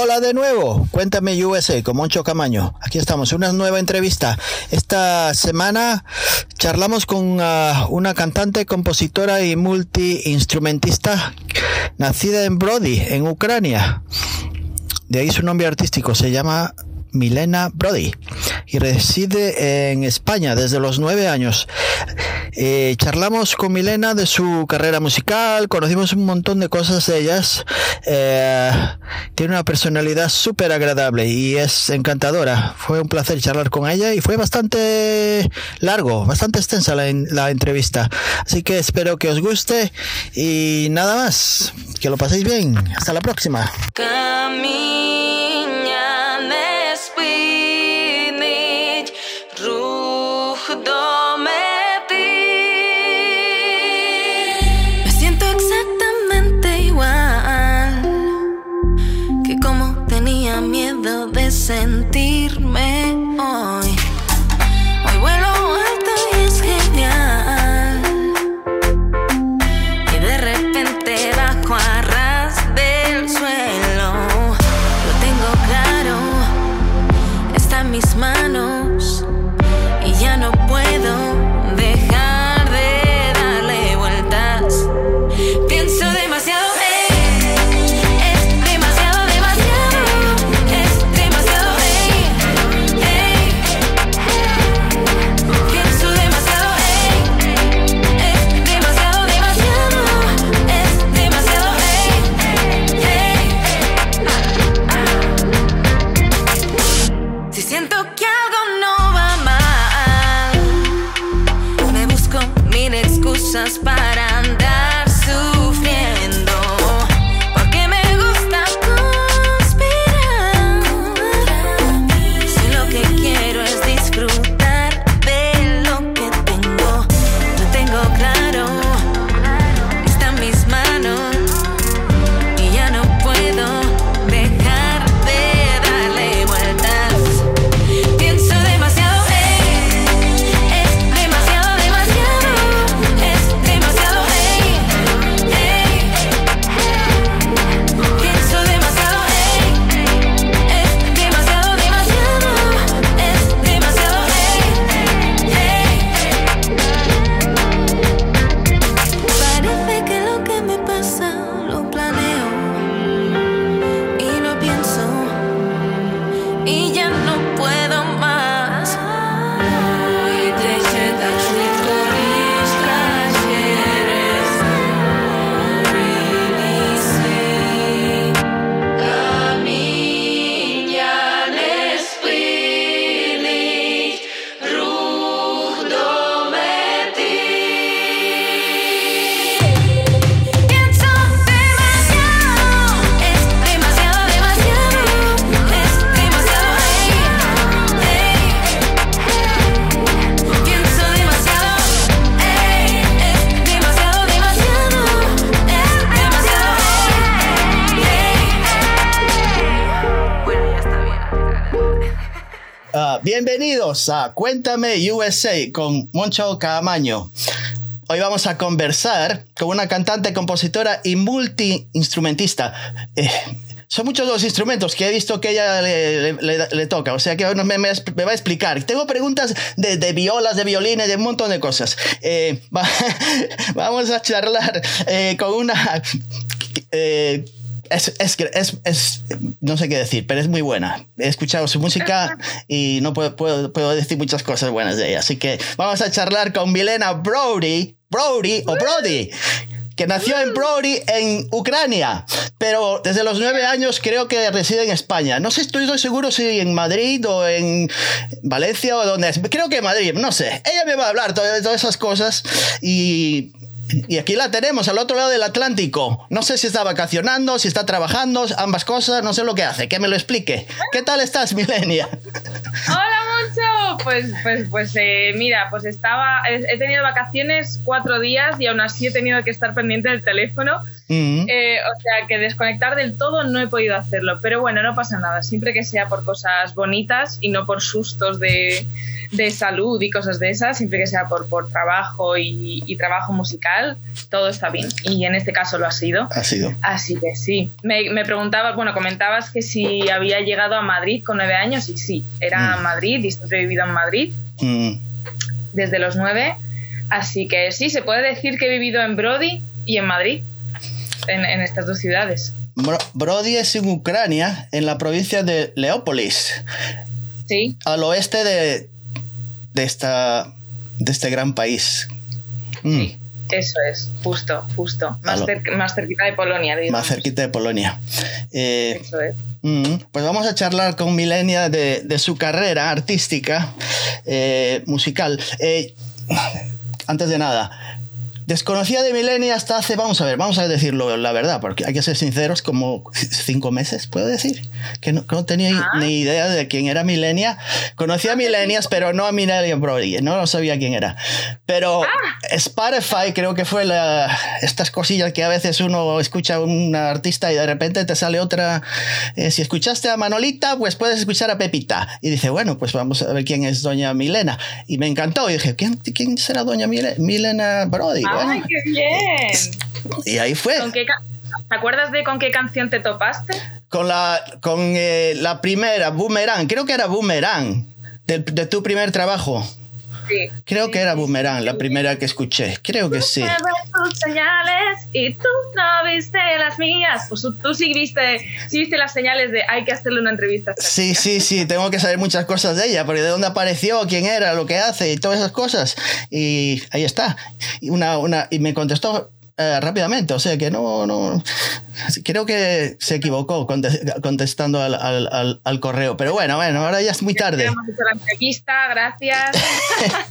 Hola de nuevo, cuéntame USA con Moncho Camaño. Aquí estamos, una nueva entrevista. Esta semana charlamos con uh, una cantante, compositora y multiinstrumentista nacida en Brody, en Ucrania. De ahí su nombre artístico se llama Milena Brody y reside en España desde los nueve años. Eh, charlamos con Milena de su carrera musical, conocimos un montón de cosas de ellas. Eh, tiene una personalidad súper agradable y es encantadora. Fue un placer charlar con ella y fue bastante largo, bastante extensa la, la entrevista. Así que espero que os guste y nada más. Que lo paséis bien. Hasta la próxima. sweet. Cuéntame USA con Moncho Camaño. Hoy vamos a conversar con una cantante, compositora y multiinstrumentista. Eh, son muchos los instrumentos que he visto que ella le, toca, o sea que me, me- me va a explicar. Tengo preguntas de, violas, de violines, de un montón de cosas. Eh, va- vamos a charlar eh, con una... eh, es, es, que- es, es- no sé qué decir, pero es muy buena. He escuchado su música y no puedo, puedo, puedo decir muchas cosas buenas de ella. Así que vamos a charlar con Milena Brody, Brody o Brody, que nació en Brody, en Ucrania, pero desde los nueve años creo que reside en España. No sé, estoy, estoy seguro si en Madrid o en Valencia o donde es. Creo que en Madrid, no sé. Ella me va a hablar de todas esas cosas y y aquí la tenemos, al otro lado del Atlántico. No sé si está vacacionando, si está trabajando, ambas cosas, no sé lo que hace. Que me lo explique. ¿Qué tal estás, Milenia? Hola, Moncho. Pues, pues, pues eh, mira, pues estaba, he he tenido vacaciones cuatro días y aún así he tenido que estar pendiente del teléfono. Mm. Eh, o sea que desconectar del todo no he podido hacerlo. Pero bueno, no pasa nada. Siempre que sea por cosas bonitas y no por sustos de, de salud y cosas de esas, siempre que sea por, por trabajo y, y trabajo musical, todo está bien. Y en este caso lo ha sido. Ha sido. Así que sí. Me, me preguntabas, bueno, comentabas que si había llegado a Madrid con nueve años y sí, era Mm. Madrid y siempre he vivido en Madrid Mm, desde los nueve. Así que sí, se puede decir que he vivido en Brody y en Madrid, en, en estas dos ciudades. Bro- Brody es en Ucrania, en la provincia de Leópolis, Sí, al oeste de, de, esta, de este gran país. Mm, sí, eso es, justo, justo. Más, Aló. cer- más cerquita de Polonia, digamos. más cerquita de Polonia. Eh, Eso es. Mm, Pues vamos a charlar con Milenia de, de su carrera artística, eh, musical. Eh, antes de nada, desconocía de Milenia hasta hace, vamos a ver, vamos a decirlo la verdad, porque hay que ser sinceros, como cinco meses, puedo decir, que no, que no tenía Ah. ni idea de quién era Milenia. Conocía a Milenias, pero no a Milenia Brody, no sabía quién era. Pero Spotify creo que fue la, estas cosillas que a veces uno escucha a un artista y de repente te sale otra. eh, si escuchaste a Manolita, pues puedes escuchar a Pepita. Y dice, bueno, pues vamos a ver quién es Doña Milena. Y me encantó. Y dije, ¿quién, quién será Doña Mile- Milena Brody? ¡Ay, qué bien! y ahí fue. ¿Con qué ca- ¿Te acuerdas de con qué canción te topaste? Con la, con, eh, la primera, Boomerang. Creo que era Boomerang. De, de tu primer trabajo. Sí. Creo que era Boomerang, la primera que escuché. Creo que sí. Tus señales y tú no viste las mías. Pues tú, sí viste, sí viste las señales de hay que hacerle una entrevista. Sí, sí, sí, tengo que saber muchas cosas de ella, porque de dónde apareció, quién era, lo que hace y todas esas cosas. Y ahí está. Y, una, una, y me contestó eh, rápidamente, o sea que no, no. Creo que se equivocó conte- contestando al, al- al- al correo, pero bueno, bueno, ahora ya es muy tarde. Hemos hecho la entrevista, gracias.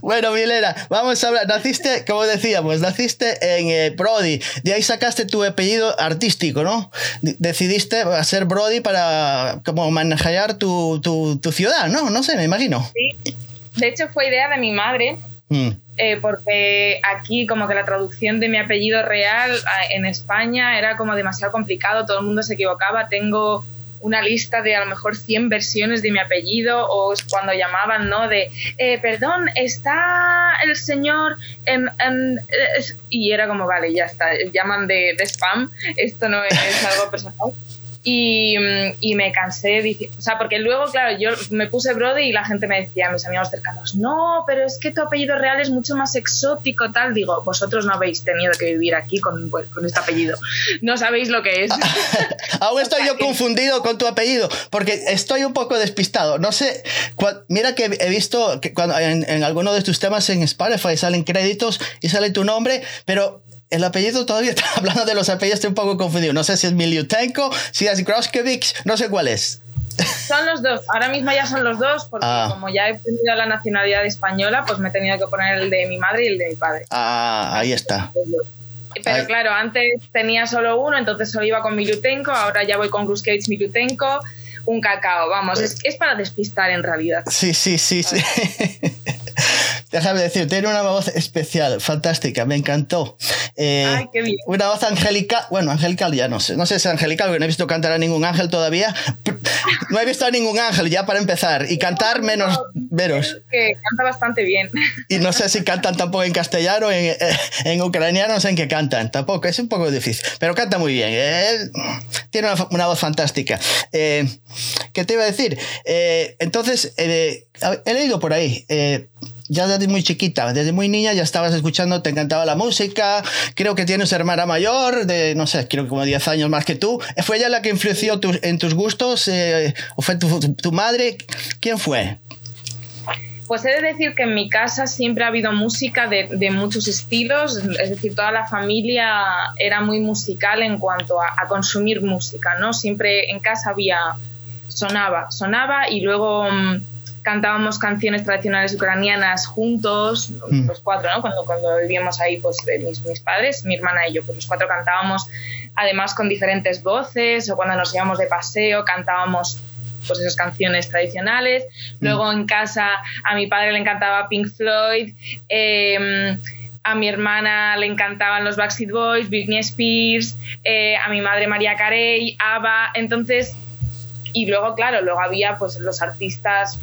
Bueno, Milena, vamos a hablar. Naciste, como decíamos, naciste en eh, Brody. De ahí sacaste tu apellido artístico, ¿no? Decidiste hacer Brody para como manejar tu, tu, tu ciudad, ¿no? No sé, me imagino. Sí. De hecho, fue idea de mi madre, Mm, eh, porque aquí como que la traducción de mi apellido real en España era como demasiado complicado, todo el mundo se equivocaba. Tengo una lista de a lo mejor 100 versiones de mi apellido o cuando llamaban, ¿no? De, eh, perdón, está el señor en- es-". y era como, vale, ya está, llaman de, de spam, esto no es algo personal. Y, mm, y me cansé, o sea, porque luego, claro, yo me puse Brody y la gente me decía, mis amigos cercanos, no, pero es que tu apellido real es mucho más exótico, tal. Digo, vosotros no habéis tenido que vivir aquí con, pues, con este apellido, no sabéis lo que es. Aún estoy yo confundido con tu apellido, porque estoy un poco despistado. No sé, cua- mira que he visto que cuando en, en alguno de tus temas en Spotify salen créditos y sale tu nombre, pero el apellido todavía está hablando de los apellidos, estoy un poco confundido. No sé si es Miliutenko, si es Groskevich, no sé cuál es. Son los dos, ahora mismo ya son los dos, porque Ah. como ya he tenido la nacionalidad española, pues me he tenido que poner el de mi madre y el de mi padre. Ah, ahí está. Pero claro, antes tenía solo uno, entonces solo iba con Milutenko, ahora ya voy con Gruskevich Milutenko, un cacao, vamos, es, es para despistar en realidad. Sí, sí, sí, sí. Déjame decir, tiene una voz especial, fantástica, me encantó. Eh, Ay, qué bien. Una voz angelical, bueno, angelical ya no sé, no sé si es angelical, porque no he visto cantar a ningún ángel todavía. No he visto a ningún ángel ya para empezar, y cantar menos, menos. Que canta bastante bien. Y no sé si cantan tampoco en castellano, en, eh, en ucraniano, no sé en qué cantan, tampoco, es un poco difícil, pero canta muy bien, eh, tiene una, una voz fantástica. Eh, ¿Qué te iba a decir? Eh, entonces, he leído por ahí. eh, ya desde muy chiquita, desde muy niña ya estabas escuchando, te encantaba la música, creo que tienes hermana mayor, de, no sé, creo que como 10 años más que tú. ¿Fue ella la que influenció tus- en tus gustos? eh, ¿O fue tu, tu madre? ¿Quién fue? Pues he de decir que en mi casa siempre ha habido música de, de muchos estilos, es decir, toda la familia era muy musical en cuanto a, a consumir música, ¿no? Siempre en casa había, sonaba, sonaba y luego mm, cantábamos canciones tradicionales ucranianas juntos, Mm. los cuatro, ¿no? Cuando, cuando vivíamos ahí, pues eh, mis, mis padres, mi hermana y yo, pues los cuatro cantábamos además con diferentes voces o cuando nos íbamos de paseo cantábamos pues esas canciones tradicionales. Luego en casa a mi padre le encantaba Pink Floyd, eh, a mi hermana le encantaban los Backstreet Boys, Britney Spears, eh, a mi madre María Carey, ABBA, entonces y luego claro, luego había pues los artistas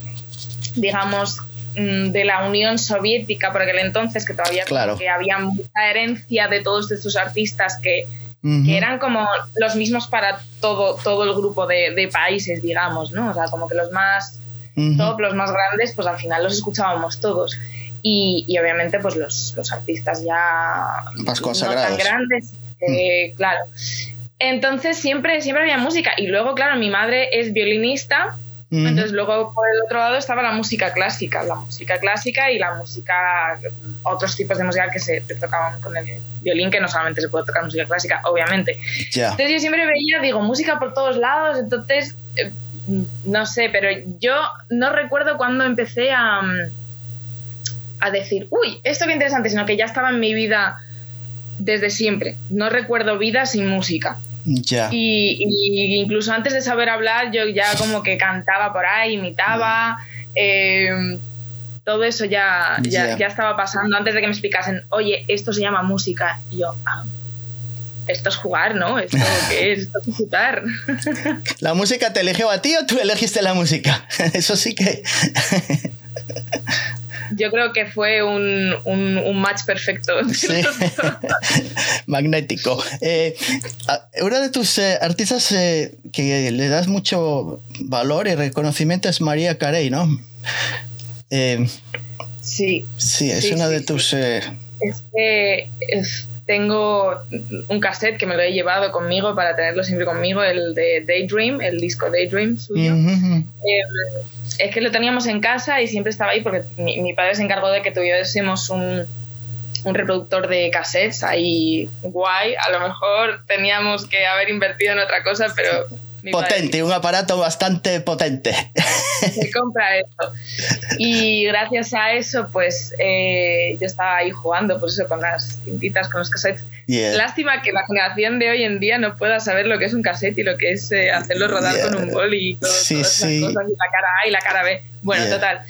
digamos, mm, de la Unión Soviética por aquel entonces, que todavía Claro. que había mucha herencia de todos estos artistas que, eran como los mismos para todo, todo el grupo de, de países, digamos, ¿no? O sea, como que los más Ujú. top, los más grandes, pues al final los escuchábamos todos. Y, y obviamente, pues los, los artistas ya Más no. Mm. tan grandes, eh, claro. Entonces siempre, siempre había música. Y luego, claro, mi madre es violinista, Entonces luego por el otro lado estaba la música clásica, la música clásica y la música, otros tipos de música que se tocaban con el violín, que no solamente se puede tocar música clásica, obviamente. Entonces yo siempre veía, digo, música por todos lados, entonces, eh, no sé, pero yo no recuerdo cuándo empecé a, a decir, uy, esto qué interesante, sino que ya estaba en mi vida desde siempre. No recuerdo vida sin música. Ya. Y, y incluso antes de saber hablar, yo ya como que cantaba por ahí, imitaba. eh, todo eso ya, ya, Ya. ya estaba pasando antes de que me explicasen, oye, esto se llama música. Y yo, ah, esto es jugar, ¿no? ¿Esto qué es? Esto es disfrutar. ¿La música te eligió a ti o tú elegiste la música? Eso sí que. Yo creo que fue un, un, un match perfecto. Sí. Magnético. Eh, una de tus eh, artistas eh, que le das mucho valor y reconocimiento es María Carey, ¿no? Eh, Sí, sí, es Sí, una sí, de tus. eh, es que es- tengo un cassette que me lo he llevado conmigo para tenerlo siempre conmigo, el de Daydream, el disco Daydream suyo. Eh, es que lo teníamos en casa y siempre estaba ahí porque mi, padre se encargó de que tuviésemos un, un reproductor de cassettes ahí guay. A lo mejor teníamos que haber invertido en otra cosa, pero mi padre potente, un aparato bastante potente. se compra eso. Y gracias a eso, pues eh, yo estaba ahí jugando, pues eso, con las cintitas, con los cassettes. Yeah. Lástima que la generación de hoy en día no pueda saber lo que es un cassette y lo que es eh, hacerlo rodar Yeah. con un bol y todo, Sí, todas esas sí. cosas, y la cara A y la cara B. Bueno, Yeah. total,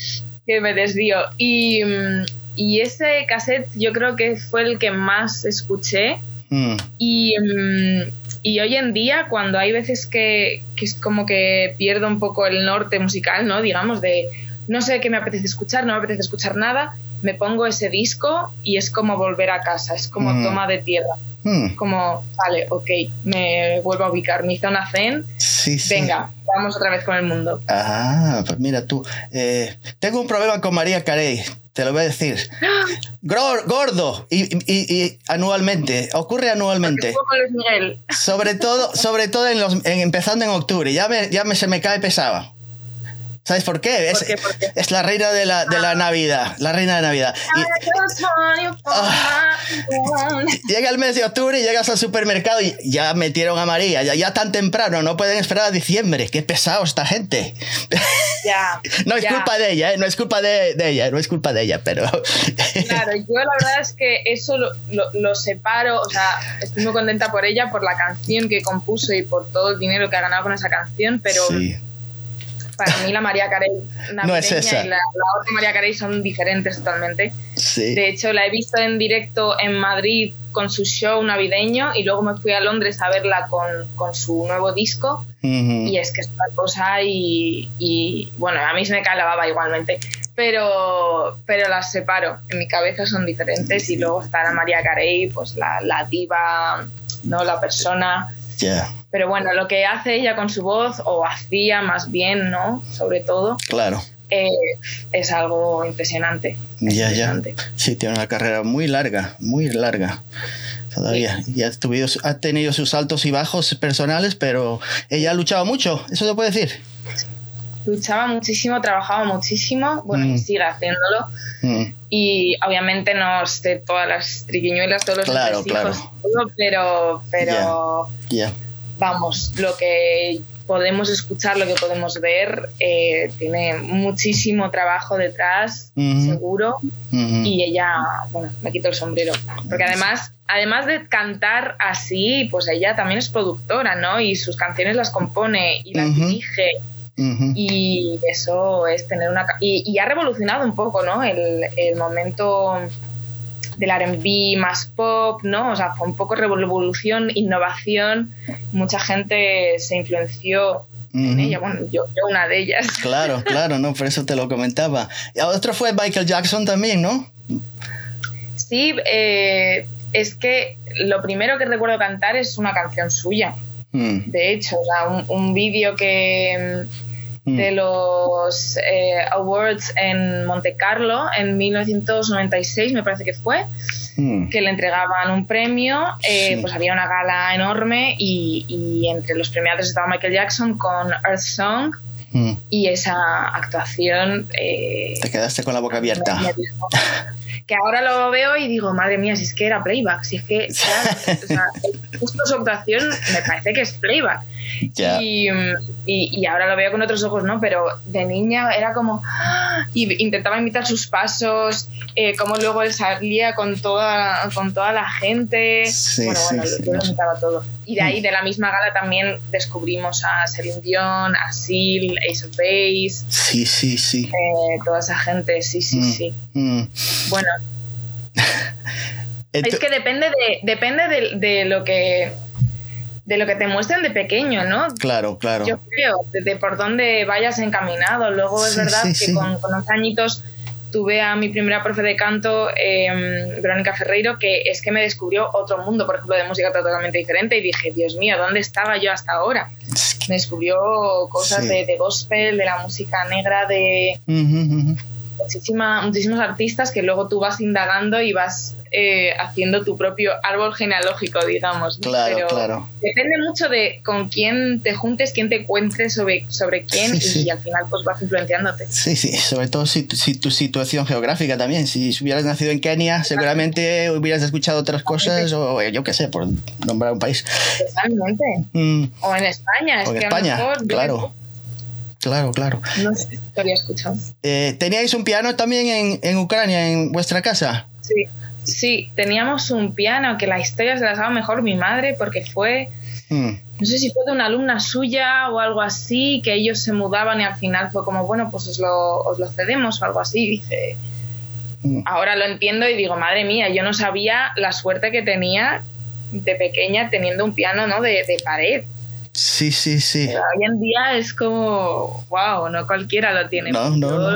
que me desvío. Y, mm, y ese cassette yo creo que fue el que más escuché. Mm, Y, mm, y hoy en día, cuando hay veces que, que es como que pierdo un poco el norte musical, ¿no? Digamos, de no sé qué me apetece escuchar, no me apetece escuchar nada, me pongo ese disco y es como volver a casa, es como Mm. toma de tierra. mm, Como, vale, ok, me vuelvo a ubicar, mi zona zen, sí, sí. venga, vamos otra vez con el mundo. Ah, pues mira tú. eh, tengo un problema con María Carey, te lo voy a decir. Gordo y, y- y anualmente, ocurre anualmente. Sobre todo, sobre todo en los, en- empezando en octubre, ya, me, ya me, se me cae pesado. ¿Sabes por qué? Es, ¿Por qué? ¿Por qué? es la reina de la, de la Navidad, la reina de Navidad. Y llega el mes de octubre y llegas al supermercado y ya metieron a María, ya, ya tan temprano, no pueden esperar a diciembre. Qué pesado esta gente. Ya. No es ya. culpa de ella, ¿eh? no es culpa de, de ella, no es culpa de ella, pero... Claro, yo la verdad es que eso lo, lo- lo separo, o sea, estoy muy contenta por ella, por la canción que compuso y por todo el dinero que ha ganado con esa canción, pero Sí. Para mí la María Carey es esa. y la, la otra María Carey son diferentes totalmente. Sí. De hecho, la he visto en directo en Madrid con su show navideño y luego me fui a Londres a verla con, con su nuevo disco y es que es una cosa y, y, bueno, a mí se me cae la baba igualmente, pero, pero las separo, en mi cabeza son diferentes y luego está la María Carey, pues la, la diva, ¿no? la persona, Ya, pero bueno, lo que hace ella con su voz, o hacía más bien, ¿no? Sobre todo, claro. eh, es algo impresionante. Ya, ya. impresionante. Sí, tiene una carrera muy larga, muy larga. Todavía. Y ha, tuvido- ha tenido sus altos y bajos personales, pero ella ha luchado mucho, eso se puede decir. Luchaba muchísimo, trabajaba muchísimo, bueno, Mm. y sigue haciéndolo. Mm, Y obviamente no sé todas las triquiñuelas, todos los Claro, claro. todo, pero, pero Ya. Vamos, lo que podemos escuchar, lo que podemos ver, eh, tiene muchísimo trabajo detrás, seguro, y ella, bueno, me quito el sombrero, porque además, además de cantar así, pues ella también es productora, ¿no? Y sus canciones las compone y las dirige, y eso es tener una... Y, y ha revolucionado un poco, ¿no? El, el momento del R&B más pop, ¿no? O sea, fue un poco revolución, innovación. Mucha gente se influenció en ella. Bueno, yo, yo una de ellas. Claro, claro, no, por eso te lo comentaba. Y otro fue Michael Jackson también, ¿no? Sí, eh, es que lo primero que recuerdo cantar es una canción suya. Mm, De hecho, o sea, un, un vídeo que mm, de los eh, awards en Monte Carlo en 1996, me parece que fue, mm. que le entregaban un premio, eh, Sí. pues había una gala enorme y, y entre los premiados estaba Michael Jackson con Earth Song Mm. y esa actuación... eh, Te quedaste con la boca abierta. que ahora lo veo y digo, madre mía, si es que era playback, si es que ya, o sea, justo su actuación me parece que es playback. Y, mm, y- y ahora lo veo con otros ojos, ¿no? Pero de niña era como. ¡ah! Y intentaba imitar sus pasos, eh, como luego él salía con toda, con toda la gente. Sí, bueno, sí, bueno, sí. yo lo imitaba todo. Y de ahí, de la misma gala, también descubrimos a Celine Dion, a Seal, Ace of Base, Sí, sí, sí. eh, toda esa gente. Sí, sí, Mm. sí. Mm. Bueno, es que depende de, depende de, de lo que de lo que te muestran de pequeño, ¿no? Claro, claro. Yo creo, de, de por dónde vayas encaminado. Luego es verdad sí, que sí. Con, con unos añitos tuve a mi primera profe de canto, eh, Verónica Ferreiro, que es que me descubrió otro mundo, por ejemplo, de música totalmente diferente y dije, Dios mío, ¿dónde estaba yo hasta ahora? Me descubrió cosas de, de gospel, de la música negra, de Ujú, ujú. muchísima, muchísimos artistas que luego tú vas indagando y vas eh, haciendo tu propio árbol genealógico, digamos. ¿no? Claro, Pero claro. Depende mucho de con quién te juntes, quién te cuentes sobre, sobre quién Sí, y, sí. al final pues vas influenciándote. Sí, sí, sobre todo si, tu- si tu situación geográfica también. Si hubieras nacido en Kenia, seguramente hubieras escuchado otras cosas, o yo qué sé, por nombrar un país. Totalmente. Mm, O en España, es o en que a España, lo mejor claro. Claro, claro. no sé qué había escuchado. Eh, ¿Teníais un piano también en, en Ucrania, en vuestra casa? Sí. Sí, teníamos un piano que la historia se la sabe mejor mi madre porque fue Mm, no sé si fue de una alumna suya o algo así, que ellos se mudaban y al final fue como, bueno, pues os lo, os lo cedemos o algo así. Dice, mm. ahora lo entiendo y digo, madre mía, yo no sabía la suerte que tenía de pequeña teniendo un piano ¿no? de, de pared. Sí, sí, sí. Pero hoy en día es como, wow, no cualquiera lo tiene. No, no, Yo no.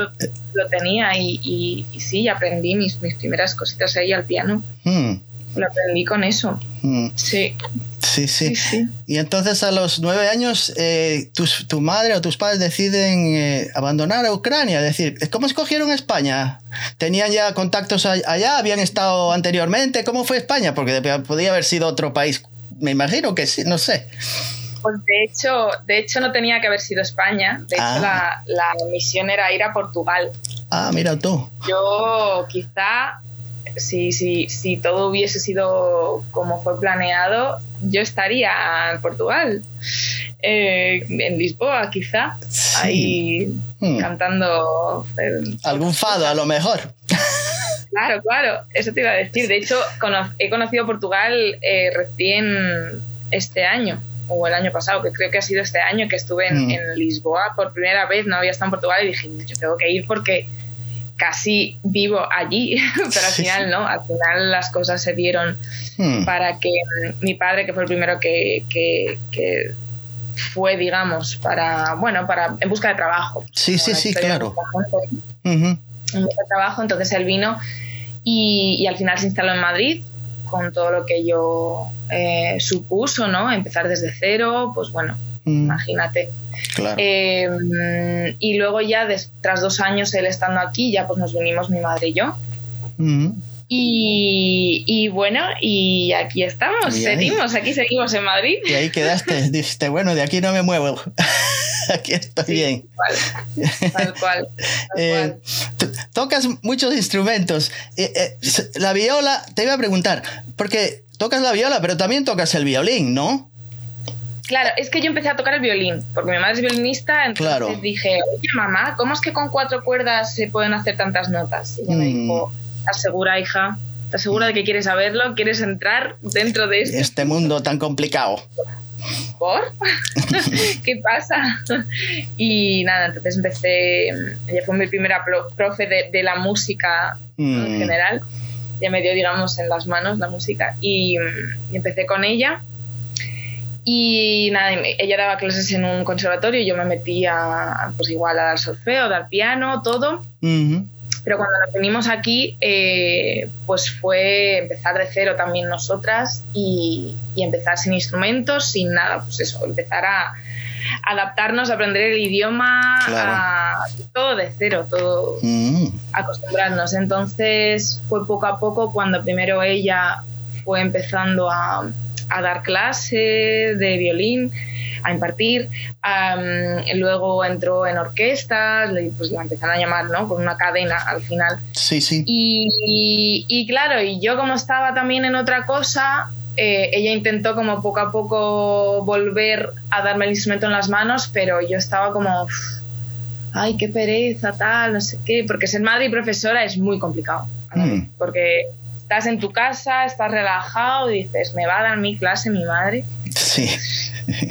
lo tenía y, y- y sí, aprendí mis, mis primeras cositas ahí al piano. Mm, Lo aprendí con eso. mm. Sí, Sí, sí. sí, sí. Y entonces a los nueve años, eh, tus- tu madre o tus padres deciden eh, abandonar a Ucrania. Es decir, ¿cómo escogieron España? ¿Tenían ya contactos allá? ¿Habían estado anteriormente? ¿Cómo fue España? Porque podía haber sido otro país. Me imagino que sí, no sé. Pues de hecho, de hecho no tenía que haber sido España. De Ah. hecho, la, la misión era ir a Portugal. Ah, mira tú. Yo quizá, si, si, si todo hubiese sido como fue planeado, yo estaría en Portugal, eh, en Lisboa quizá, Sí. ahí Hmm. cantando. eh, Algún fado, a lo mejor. Claro, claro, eso te iba a decir. De hecho, cono- he conocido Portugal eh, recién este año, o el año pasado, que creo que ha sido este año, que estuve en, Mm. en Lisboa por primera vez, no había estado en Portugal y dije, yo tengo que ir porque casi vivo allí, pero al final no, al final las cosas se dieron Hmm. para que mm, mi padre, que fue el primero que, que- que fue, digamos, para, bueno, para, en busca de trabajo. Sí, sí, sí, claro. en busca de trabajo, entonces él vino y, y al final se instaló en Madrid con todo lo que ello eh, supuso, ¿no? Empezar desde cero, pues bueno, Mm, imagínate. claro. Eh, y luego ya, tras dos años él estando aquí, ya pues nos vinimos mi madre y yo. Mm. Y, y bueno, y aquí estamos, Y seguimos, aquí seguimos en Madrid. Y ahí quedaste. Dijiste, bueno, de aquí no me muevo. aquí estoy bien. Tal cual, tal cual. tal Eh, cual. tocas muchos instrumentos. Eh, eh, la viola, te iba a preguntar, porque tocas la viola, pero también tocas el violín, ¿no? Claro, es que yo empecé a tocar el violín, porque mi madre es violinista, entonces Claro. dije, oye mamá, ¿cómo es que con cuatro cuerdas se pueden hacer tantas notas? Y ella me Mm. dijo, ¿estás segura, hija? ¿Estás segura de que quieres saberlo? ¿Quieres entrar dentro de esto? Este mundo tan complicado. ¿Por? ¿Qué pasa? Y nada, entonces empecé, ella fue mi primera pro- profe de, de la música en Mm, general, ya me dio, digamos, en las manos la música y, y empecé con ella. Y nada, ella daba clases en un conservatorio y yo me metía, pues igual, a dar solfeo, dar piano, todo. Pero cuando nos venimos aquí, eh, pues fue empezar de cero también nosotras y, y, empezar sin instrumentos, sin nada, pues eso, empezar a adaptarnos, a aprender el idioma, a, todo de cero, todo mm. acostumbrarnos. Entonces fue poco a poco cuando primero ella fue empezando a, a dar clases de violín, a impartir. luego entró en orquestas, pues la empezaron a llamar, ¿no? Con una cadena al final. Sí, sí. Y, y, claro, y yo como estaba también en otra cosa, eh, ella intentó como poco a poco volver a darme el instrumento en las manos, pero yo estaba como, ay, qué pereza, tal, no sé qué, porque ser madre y profesora es muy complicado, mm. porque estás en tu casa, estás relajado y dices, me va a dar mi clase mi madre. Sí.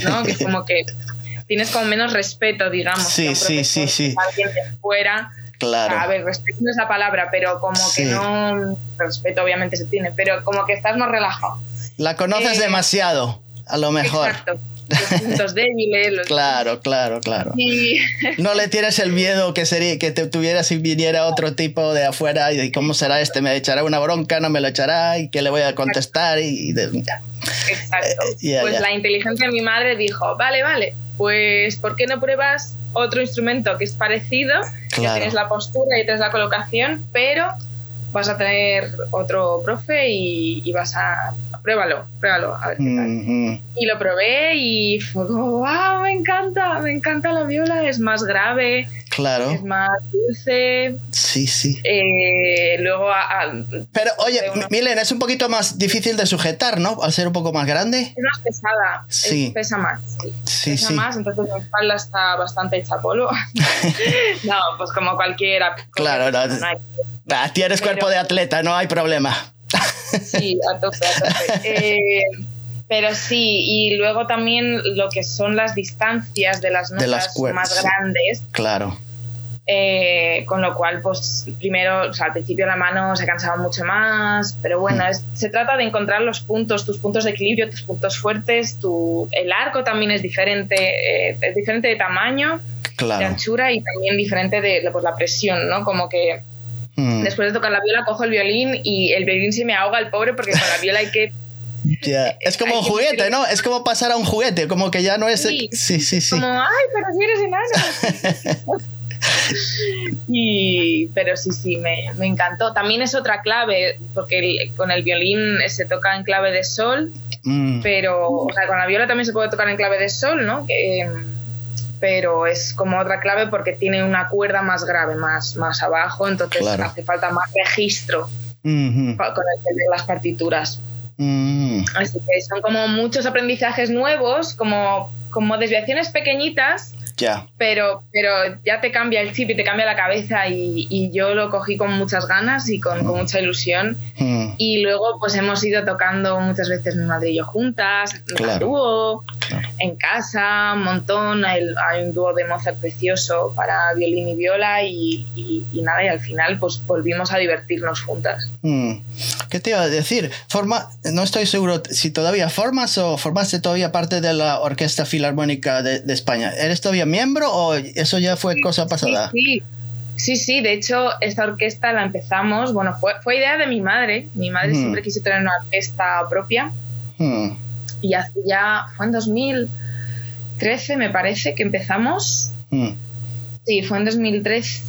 ¿No? Que es como que tienes como menos respeto, digamos. Sí, sí, sí, sí. Alguien de fuera. Claro. A ver, respeto no es la palabra, pero como que no. Respeto obviamente se tiene, pero como que estás más relajado. La conoces eh, demasiado, a lo mejor. Exacto los puntos débiles. claro, claro, claro. No le tienes el miedo que sería que te tuviera si viniera otro tipo de afuera y cómo será este, me echará una bronca, no me lo echará y qué le voy a contestar y, Exacto. Eh, pues la inteligencia de mi madre dijo, vale, vale, pues ¿por qué no pruebas otro instrumento que es parecido? Que tienes la postura y tienes la colocación, pero vas a tener otro profe y vas a pruébalo, pruébalo, a ver qué tal. Y lo probé y fue como, wow, me encanta, me encanta la viola, es más grave. Claro. Es más dulce. Sí, sí. Eh, luego. Pero oye, Milen, es un poquito más difícil de sujetar, ¿no? Al ser un poco más grande. Es más pesada. Sí. pesa más. Sí, pesa más, entonces la espalda está bastante hecha polvo. no, pues como cualquiera. Claro, no. Ah, tienes cuerpo de atleta, no hay problema. Sí, a tope, a tope. Eh, pero sí, y luego también lo que son las distancias de las notas más grandes. Claro. Eh, con lo cual, pues primero, o sea, al principio la mano se cansaba mucho más, pero bueno, mm. se trata de encontrar los puntos, tus puntos de equilibrio, tus puntos fuertes, tu, el arco también es diferente, eh, es diferente de tamaño, de anchura y también diferente de, pues, la presión, ¿no? Como que Mm. Después de tocar la viola, cojo el violín y el violín se me ahoga el pobre porque con la viola hay que. Es como un juguete, ¿no? Es como pasar a un juguete, como que ya no es. Sí, sí, sí. Como, ay, pero si eres enano. y, pero sí, sí, me, me, encantó. También es otra clave, porque con el violín se toca en clave de sol, mm. pero o sea, con la viola también se puede tocar en clave de sol, ¿no? Que, pero es como otra clave porque tiene una cuerda más grave, más, más abajo, entonces hace falta más registro con el de las partituras. Mm. Así que son como muchos aprendizajes nuevos, como, como desviaciones pequeñitas pero, pero ya te cambia el chip y te cambia la cabeza y, y yo lo cogí con muchas ganas y con, con mucha ilusión. Hmm. Y luego pues hemos ido tocando muchas veces mi madre y yo juntas, en dúo, en casa, un montón. Hay, hay, un dúo de Mozart precioso para violín y viola y, y, nada, y al final pues volvimos a divertirnos juntas. Hmm. ¿Qué te iba a decir? Forma, no estoy seguro si todavía formas o formaste todavía parte de la Orquesta Filarmónica de, de España. ¿Eres todavía miembro o eso ya fue cosa pasada? Sí, sí, sí, de hecho esta orquesta la empezamos, bueno, fue, fue idea de mi madre, mi madre siempre quiso tener una orquesta propia. Y hace ya, fue en 2013 me parece que empezamos, sí, fue en 2013,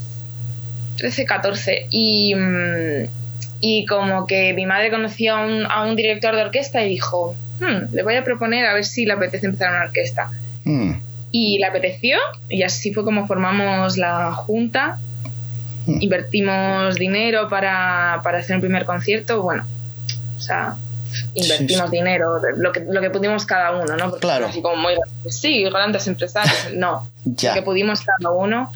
13, 14 y... Mm, y como que mi madre conoció a un, a un director de orquesta y dijo, hmm, le voy a proponer a ver si le apetece empezar una orquesta y le apeteció y así fue como formamos la junta. Hmm. Invertimos dinero para, hacer el primer concierto, bueno, o sea, invertimos dinero, lo que, lo que pudimos cada uno, ¿no? Porque claro. Así como muy, sí, grandes empresarios, no, ya. lo que pudimos cada uno.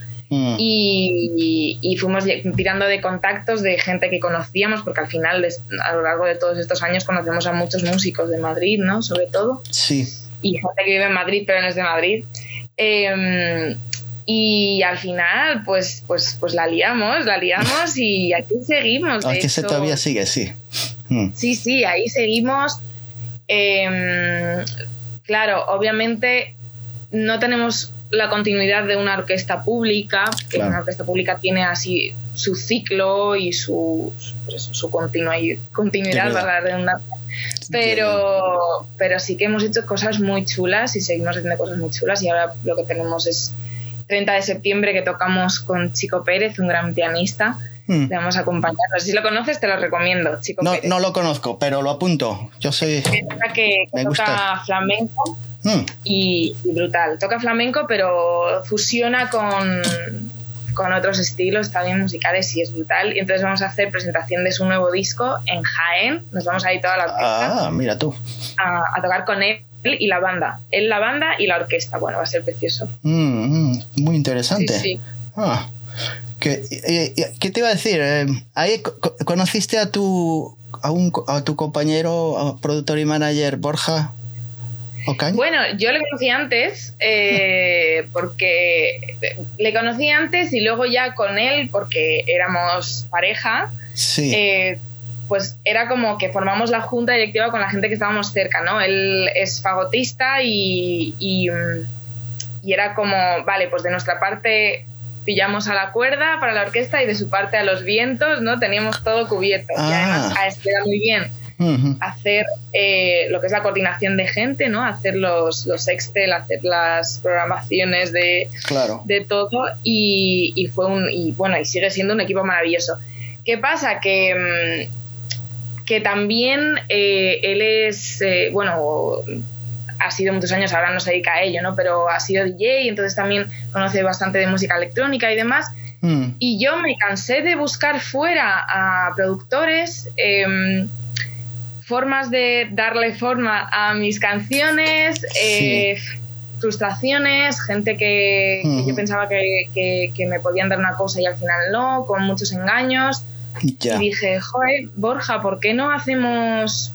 Y, y, fuimos tirando de contactos de gente que conocíamos, porque al final, a lo largo de todos estos años, conocemos a muchos músicos de Madrid, ¿no? Sobre todo. Sí y gente que vive en Madrid pero no es de Madrid. Em, y al final, pues, pues, pues la liamos, la liamos y aquí seguimos. Aquí se todavía sigue, sí. Mm. Sí, sí, ahí seguimos. Em, claro, obviamente no tenemos la continuidad de una orquesta pública, que Claro. una orquesta pública tiene así su ciclo y su, pues su continua- continuidad, la redundancia. Pero, pero sí que hemos hecho cosas muy chulas y seguimos haciendo cosas muy chulas y ahora lo que tenemos es 30 de septiembre que tocamos con Chico Pérez, un gran pianista. Mm. Le vamos a acompañar. No sé si lo conoces, te lo recomiendo, Chico No, Pérez. no lo conozco, pero lo apunto. Yo soy. Que que Me toca gusta. flamenco Mm, y, y brutal. Toca flamenco, pero fusiona con, con otros estilos también musicales y es brutal. Y entonces vamos a hacer presentación de su nuevo disco en Jaén. Nos vamos a ir toda la orquesta Ah, mira tú. a, a tocar con él y la banda. Él, la banda y la orquesta. Bueno, va a ser precioso. Mm, mm, muy interesante. Sí, sí. Ah, ¿qué, eh, eh, ¿qué te iba a decir? Eh, ahí co- co- conociste a tu, a, un, a tu compañero, a productor y manager Borja Bueno, yo le conocí antes eh, porque le conocí antes y luego ya con él, porque éramos pareja, sí. eh, pues era como que formamos la junta directiva con la gente que estábamos cerca, ¿no? Él es fagotista y, y, y era como, vale, pues de nuestra parte pillamos a la cuerda para la orquesta y de su parte a los vientos, ¿no? Teníamos todo cubierto. Y Ah. además a este era muy bien Hacer eh, lo que es la coordinación de gente, ¿no? Hacer los, los Excel, hacer las programaciones de, Claro. de todo y, y fue un y bueno y sigue siendo un equipo maravilloso. Qué pasa que mm, que también eh, él es eh, bueno ha sido muchos años ahora no se dedica a ello no pero ha sido DJ entonces también conoce bastante de música electrónica y demás. Mm, y yo me cansé de buscar fuera a productores em, formas de darle forma a mis canciones, eh, frustraciones, gente que, yo pensaba que, que- que me podían dar una cosa y al final no, con muchos engaños. ya. Y dije, joder, Borja, ¿por qué no hacemos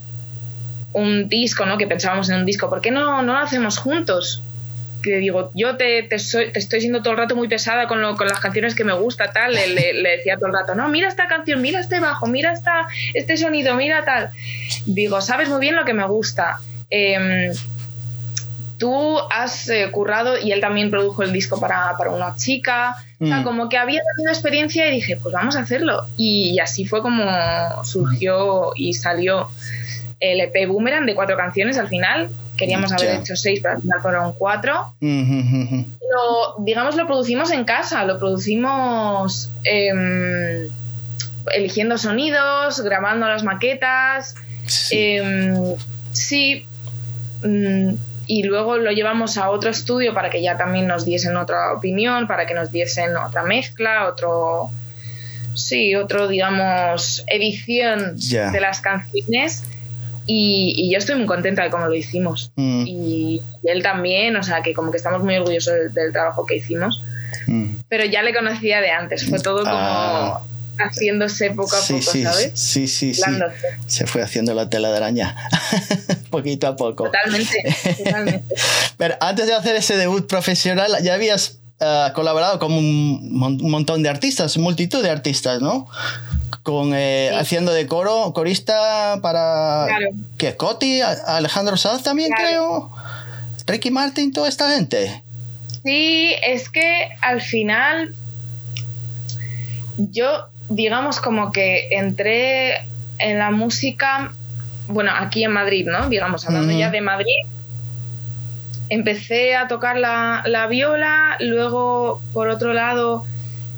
un disco, ¿no? Que pensábamos en un disco, ¿por qué no, no lo hacemos juntos? Que digo, yo te, te, soy- te estoy siendo todo el rato muy pesada con, lo- con las canciones que me gusta, tal. Le, le- le decía todo el rato, no, mira esta canción, mira este bajo, mira esta, este sonido, mira tal. Digo, sabes muy bien lo que me gusta. Em, tú has eh, currado y él también produjo el disco para, para una chica. O sea, Mm. como que había tenido experiencia y dije, pues vamos a hacerlo. Y, así fue como surgió y salió el EP Boomerang de cuatro canciones al final. Queríamos haber hecho seis, pero al final fueron cuatro. Lo, digamos, lo producimos en casa, lo producimos em, eligiendo sonidos, grabando las maquetas. Sí. Em, sí. mm, y luego lo llevamos a otro estudio para que ya también nos diesen otra opinión, para que nos diesen otra mezcla, otro. Sí, otro, digamos, edición de las canciones. Y, y yo estoy muy contenta de cómo lo hicimos. Mm, Y, y él también, o sea, que como que estamos muy orgullosos del, del trabajo que hicimos. mm. Pero ya le conocía de antes, fue todo como Ah. haciéndose poco a Sí, poco, sí, ¿sabes? sí, sí, sí. Se fue haciendo la tela de araña. Poquito a poco. Totalmente, totalmente. Pero antes de hacer ese debut profesional, ya habías ah, colaborado con un, mon- un montón de artistas, multitud de artistas, ¿no? Con, eh, Sí. Haciendo de coro, corista para... Claro. ¿Qué? ¿Coti? ¿A- Alejandro Sanz también Claro. creo. Ricky Martin, toda esta gente. Sí, es que al final yo, digamos, como que entré en la música, bueno, aquí en Madrid, ¿no? Digamos, hablando ya de Madrid, empecé a tocar la, la viola, luego, por otro lado,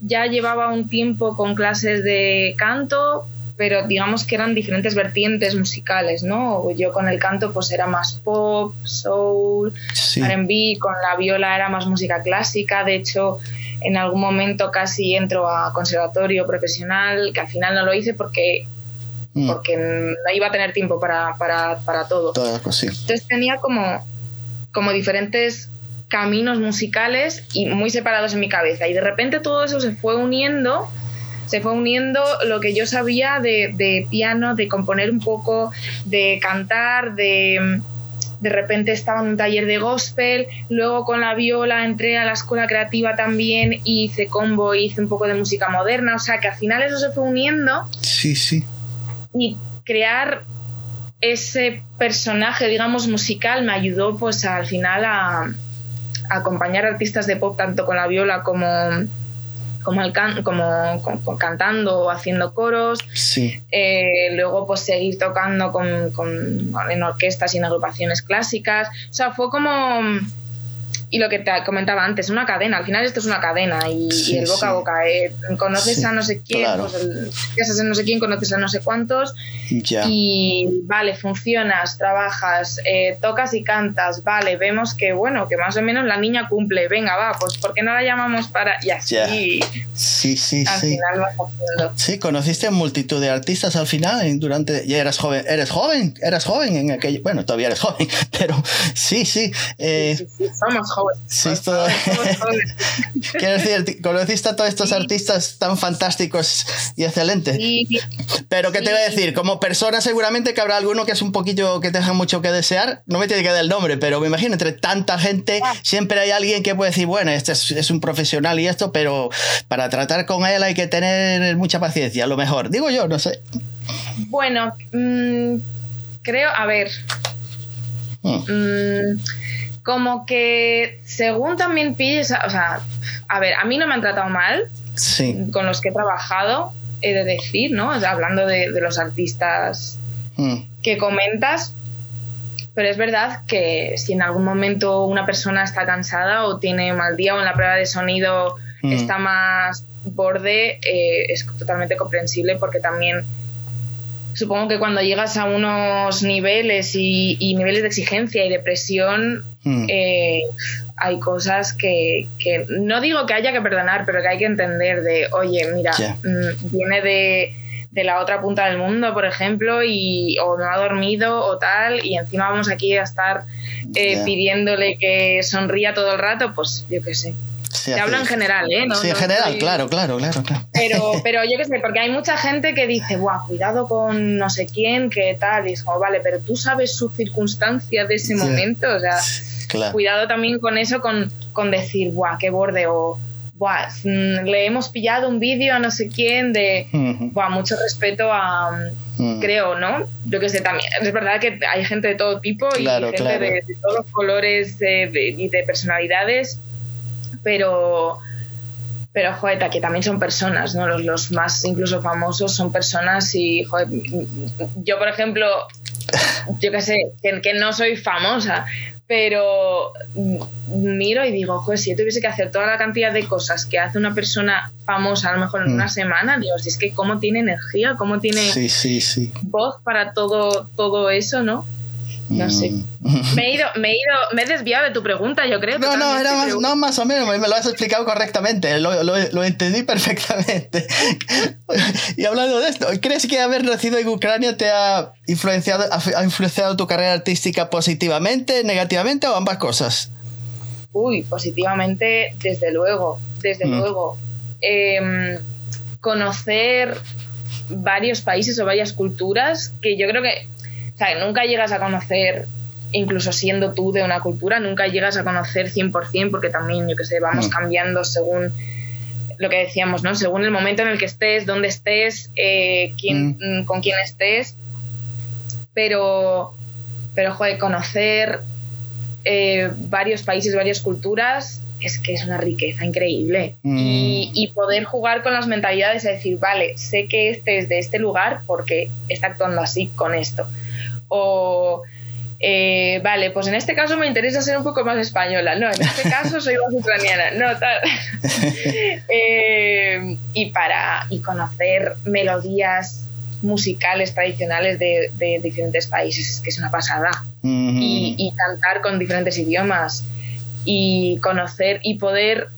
ya llevaba un tiempo con clases de canto, pero digamos que eran diferentes vertientes musicales, ¿no? Yo con el canto pues era más pop, soul, Sí. R&B, con la viola era más música clásica, de hecho en algún momento casi entro a conservatorio profesional, que al final no lo hice porque, Mm, porque no iba a tener tiempo para, para, para todo. Sí. Entonces tenía como, como diferentes caminos musicales y muy separados en mi cabeza. Y de repente todo eso se fue uniendo, se fue uniendo lo que yo sabía de, de piano, de componer un poco, de cantar, de... De repente estaba en un taller de gospel, luego con la viola entré a la escuela creativa también, y hice combo, hice un poco de música moderna, o sea que al final eso se fue uniendo Sí, sí. y crear ese personaje, digamos, musical me ayudó pues al final a acompañar artistas de pop tanto con la viola como como, el como, cantando o haciendo coros. Sí. Eh, luego, pues seguir tocando con, con, en orquestas y en agrupaciones clásicas. O sea, fue como y lo que te comentaba antes, una cadena. Al final esto es una cadena y, el boca a boca. Eh, conoces a no sé quién, pues a no sé quién, conoces a no sé cuántos. Y vale, funcionas, trabajas, eh, tocas y cantas. Vale, vemos que bueno, que más o menos la niña cumple. Venga, va, pues ¿por qué no la llamamos para.? Y así. Sí, sí, al sí. final vas haciendo. Sí, conociste multitud de artistas al final durante. Ya eras joven. Eres joven, eras joven en aquello. Bueno, todavía eres joven, pero sí, sí. Eh, sí, sí somos jóvenes Sí, todo... Quiero decir, conociste a todos estos artistas tan fantásticos y excelentes. Pero, ¿qué te voy a decir? Como persona, seguramente que habrá alguno que es un poquillo que te deja mucho que desear. No me tiene que dar el nombre, pero me imagino, entre tanta gente, siempre hay alguien que puede decir, bueno, este es, un profesional y esto, pero para tratar con él hay que tener mucha paciencia, a lo mejor. Digo yo, no sé. Bueno, mm, creo, a ver. Hmm. Mm, como que según también pilles, o sea, a ver, a mí no me han tratado mal con los que he trabajado, he de decir, ¿no? hablando de, los artistas mm. que comentas, pero es verdad que si en algún momento una persona está cansada o tiene mal día o en la prueba de sonido mm. está más borde, eh, es totalmente comprensible porque también supongo que cuando llegas a unos niveles y, niveles de exigencia y de presión, hmm. eh, hay cosas que, no digo que haya que perdonar, pero que hay que entender de, oye, mira, mm, viene de, la otra punta del mundo, por ejemplo, y o no ha dormido o tal, y encima vamos aquí a estar eh, pidiéndole que sonría todo el rato, pues yo qué sé. Te hablo en general, ¿eh? sí, en general, claro, claro, claro, Pero, pero yo qué sé, porque hay mucha gente que dice, Buah, cuidado con no sé quién, qué tal. Y es como, vale, pero tú sabes su circunstancia de ese momento. O sea, cuidado también con eso, con, con decir, Buah, qué borde. O, Buah, mm, le hemos pillado un vídeo a no sé quién de, Buah, mucho respeto a. Creo, ¿no? Yo que sé, también. Es verdad que hay gente de todo tipo y gente de, todos los colores y de personalidades pero pero joder, que también son personas, ¿no? Los, los, más incluso famosos son personas y, joder, yo por ejemplo, yo que sé, que, no soy famosa, pero miro y digo, joder, si yo tuviese que hacer toda la cantidad de cosas que hace una persona famosa a lo mejor en una mm. semana, digo, si es que cómo tiene energía, cómo tiene voz para todo, todo eso, ¿no? No sé. Me he, ido, me, he ido, me he desviado de tu pregunta, yo creo. No, no, era más, no, más o menos, me lo has explicado correctamente, lo, lo, lo entendí perfectamente. y hablando de esto, ¿crees que haber nacido en Ucrania te ha influenciado, ha influenciado tu carrera artística positivamente, negativamente o ambas cosas? Uy, positivamente, desde luego, desde mm. luego. Em, conocer varios países o varias culturas que yo creo que nunca llegas a conocer, incluso siendo tú de una cultura, nunca llegas a conocer 100% porque también, yo que sé, vamos mm. cambiando según lo que decíamos, ¿no? Según el momento en el que estés, dónde estés, eh, quién, mm. Mm, con quién estés. Pero, pero joder, conocer eh, varios países, varias culturas, es que es una riqueza increíble. Y, y, poder jugar con las mentalidades y decir, vale, sé que este es de este lugar porque está actuando así con esto o eh, vale, pues en este caso me interesa ser un poco más española, no, en este caso soy más ucraniana, no, tal. Eh, y para y conocer melodías musicales tradicionales de, diferentes países, es que es una pasada. y, y cantar con diferentes idiomas y conocer y poder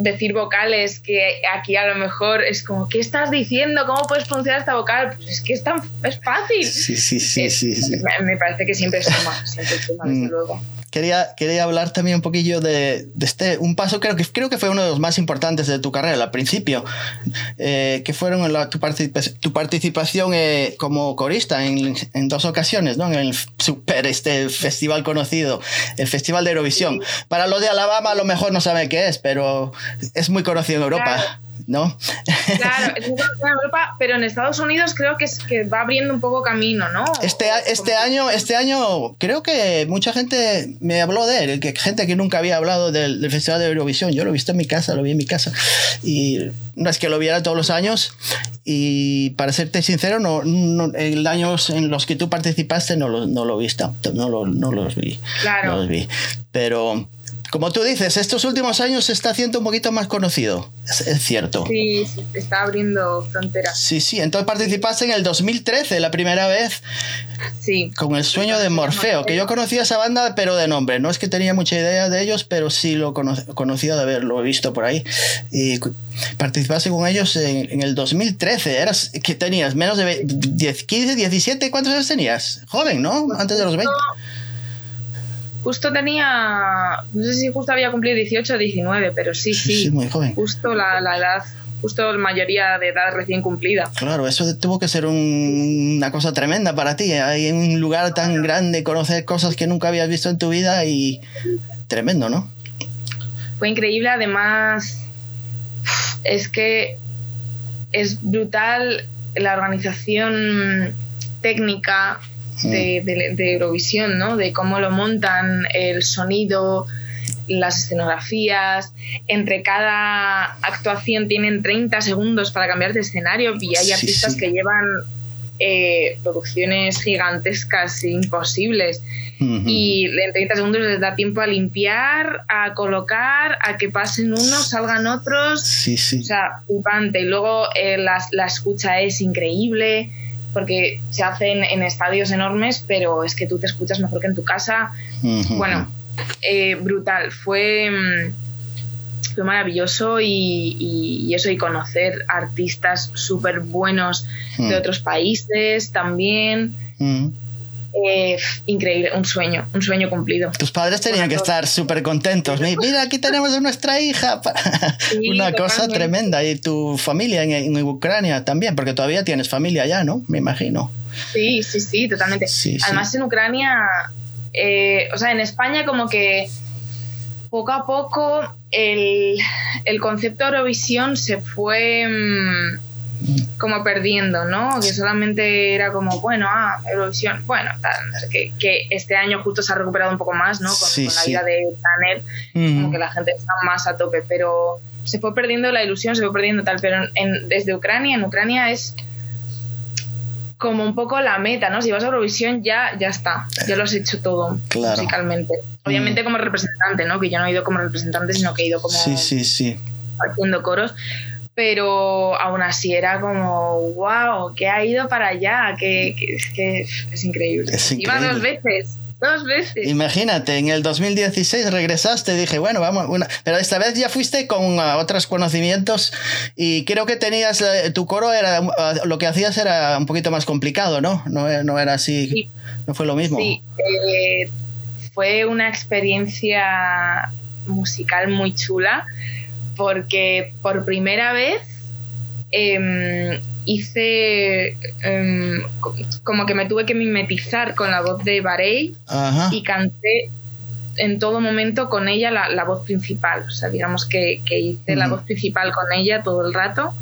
decir vocales que aquí a lo mejor es como, ¿qué estás diciendo? ¿Cómo puedes pronunciar esta vocal? Pues es que es, tan, es fácil. Sí, sí, sí, sí, Me, parece que siempre suma, siempre suma, desde mm. luego quería, quería hablar también un poquillo de, de, este, un paso creo que, creo que fue uno de los más importantes de tu carrera al principio, eh, que fueron la, tu, tu, participación eh, como corista en, en, dos ocasiones, ¿no? En el super este festival conocido, el Festival de Eurovisión. Para los de Alabama a lo mejor no saben qué es, pero es muy conocido en Europa. ¿No? Claro, es en Europa, pero en Estados Unidos creo que, es, que va abriendo un poco camino, ¿no? Este, este, año, este año creo que mucha gente me habló de él, que gente que nunca había hablado del, del Festival de Eurovisión. Yo lo he visto en mi casa, lo vi en mi casa. Y no es que lo viera todos los años. Y para serte sincero, no, no en años en los que tú participaste no lo, no lo vi, no, lo, no los vi. Claro. No los vi. Pero como tú dices, estos últimos años se está haciendo un poquito más conocido. Es, es cierto. Sí, sí, está abriendo fronteras. Sí, sí. Entonces participaste en el 2013, la primera vez, Sí. con El sueño de Morfeo, que yo conocía esa banda, pero de nombre. No es que tenía mucha idea de ellos, pero sí lo cono- conocía de haberlo visto por ahí. Y participaste con ellos en, en el 2013. Eras, que tenías? ¿Menos de ve- 10, 15, 17? ¿Cuántos años tenías? Joven, ¿no? Antes de los 20. Justo tenía, no sé si justo había cumplido 18 o 19, pero sí, Sí, sí, sí, muy joven. justo la, la edad, justo la mayoría de edad recién cumplida. Claro, eso tuvo que ser un- una cosa tremenda para ti. Hay en un lugar tan grande, conocer cosas que nunca habías visto en tu vida y tremendo, ¿no? Fue increíble, además es que es brutal la organización técnica de, de- de Eurovisión, ¿no? De cómo lo montan, el sonido, las escenografías. Entre cada actuación tienen 30 segundos para cambiar de escenario y hay Sí, artistas sí. que llevan eh, producciones gigantescas, imposibles. Y en 30 segundos les da tiempo a limpiar, a colocar, a que pasen unos, salgan otros. Sí, sí. O sea, flipante. Y luego eh, la, la escucha es increíble porque se hacen en estadios enormes, pero es que tú te escuchas mejor que en tu casa. Bueno, eh, brutal. Fue, mm, fue maravilloso y, y- y eso, y conocer artistas súper buenos de otros países también. Mm. Eh, increíble, un sueño, un sueño cumplido. Tus padres tenían que estar súper contentos. Mi- Mira, aquí tenemos a nuestra hija. Sí, Una cosa tremenda. Y tu familia en, en Ucrania también, porque todavía tienes familia allá, ¿no? Me imagino. Sí, sí, sí, totalmente. Sí, sí. Además, en Ucrania, eh, o sea, en España, como que poco a poco el, el concepto Eurovisión se fue mm, como perdiendo, ¿no? Que solamente era como, bueno, ah, Eurovisión, bueno, tal, que este año justo se ha recuperado un poco más, ¿no? Con, Sí, con la sí. ida de Chanel, como Mm. que la gente está más a tope, pero se fue perdiendo la ilusión, se fue perdiendo tal, pero en- desde Ucrania, en Ucrania es como un poco la meta, ¿no? Si vas a Eurovisión ya, ya está, ya lo has hecho todo Claro. musicalmente. Obviamente como representante, ¿no? Que yo no he ido como representante, sino que he ido como Sí, sí, sí. haciendo coros, pero aún así era como, wow, que ha ido para allá, que, que- es que es increíble. Es Iba dos veces, dos veces. Imagínate, en el 2016 regresaste, dije, bueno, vamos, una... pero esta vez ya fuiste con ah, otros conocimientos y creo que tenías, eh, tu coro era, ah, lo que hacías era un poquito más complicado, ¿no? No, era- no era así, Sí. no fue lo mismo. Sí, eh, fue una experiencia musical muy chula porque por primera vez em, hice em, co- como que me tuve que mimetizar con la voz de Barey Ajá. y canté en todo momento con ella la, la voz principal. O sea, digamos que, que hice la voz principal con ella todo el rato.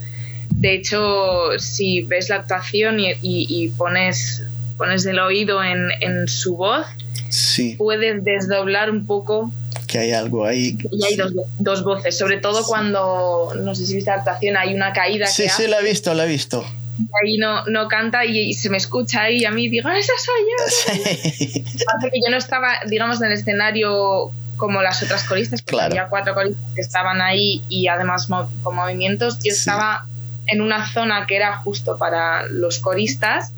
De hecho, si ves la actuación y, y- y pones, pones el oído en, en su voz, Sí, puedes desdoblar un poco que hay algo ahí. y hay dos, dos voces, sobre todo cuando, no sé si viste la actuación, hay una caída Sí, que sí, hace, la he visto, la he visto. y ahí no, no canta y, y se me escucha ahí y a mí digo, esa soy yo. Sí. Que yo no estaba, digamos, en el escenario como las otras coristas, porque Claro. había cuatro coristas que estaban ahí y además con movimientos. Yo Sí. estaba en una zona que era justo para los coristas,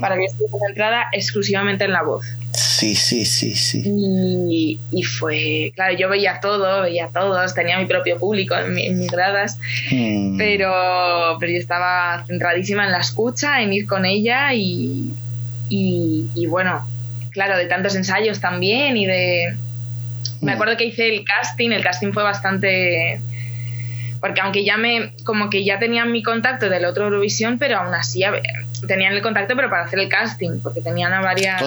para que estuviera concentrada exclusivamente en la voz. Sí, sí, sí, sí. Y, y fue, claro, yo veía todo, veía a todos, tenía mi propio público en, mi- en mis gradas, Mm. pero, pero yo estaba centradísima en la escucha, en ir con ella y, y, y bueno, claro, de tantos ensayos también y de... Me Mm. acuerdo que hice el casting, el casting fue bastante porque aunque ya me, como que ya tenían mi contacto del otro Eurovisión, pero aún así tenían el contacto, pero para hacer el casting, porque tenían a varias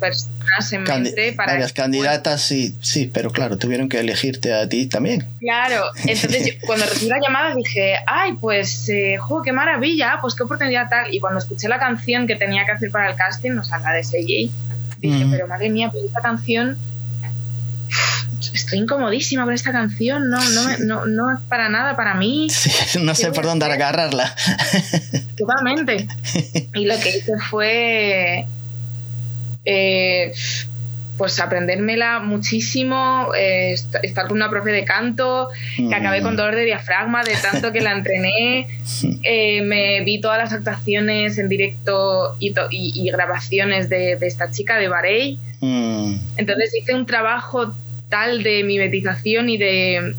personas en mente para... Varias candidatas, sí, sí, pero claro, tuvieron que elegirte a ti también. Claro, entonces cuando recibí la llamada dije, ay, pues, eh, qué maravilla, pues qué oportunidad tal. Y cuando escuché la canción que tenía que hacer para el casting, o sea, la de CJ, dije, pero madre mía, pues esta canción estoy incomodísima con esta canción, no, no, no, no es para nada para mí. no sé por dónde agarrarla. Totalmente. Y lo que hice fue eh, pues aprendérmela muchísimo, eh, estar con una profe de canto, que acabé con mm. dolor de diafragma de tanto que la entrené. Eh, me vi todas las actuaciones en directo y, y, grabaciones de, de, esta chica de Barey. Mm. Entonces hice un trabajo tal de mimetización y de,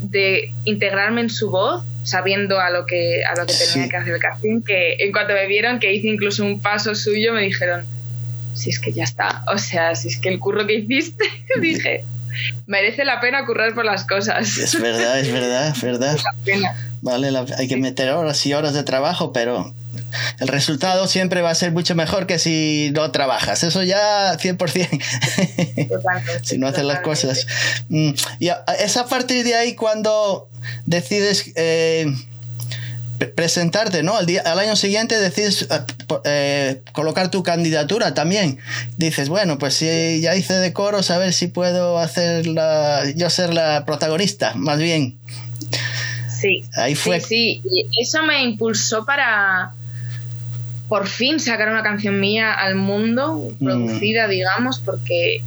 de integrarme en su voz, sabiendo a lo que, a lo que tenía que hacer el casting, que en cuanto me vieron que hice incluso un paso suyo, me dijeron, si es que ya está, o sea, si es que el curro que hiciste, dije, merece la pena currar por las cosas. Es verdad, es verdad, es verdad. Vale, hay que meter horas y horas de trabajo, pero el resultado siempre va a ser mucho mejor que si no trabajas. Eso ya 100%. si no haces las cosas. Mm, y es a partir de ahí cuando decides eh, presentarte, ¿no? Al, día, al año siguiente decides eh, eh, colocar tu candidatura también. Dices, bueno, pues si ya hice de coros, a ver si puedo hacer la, yo ser la protagonista, más bien. Sí. Ahí fue. Sí, sí. Y eso me impulsó para por fin sacar una canción mía al mundo, mm. producida, digamos, porque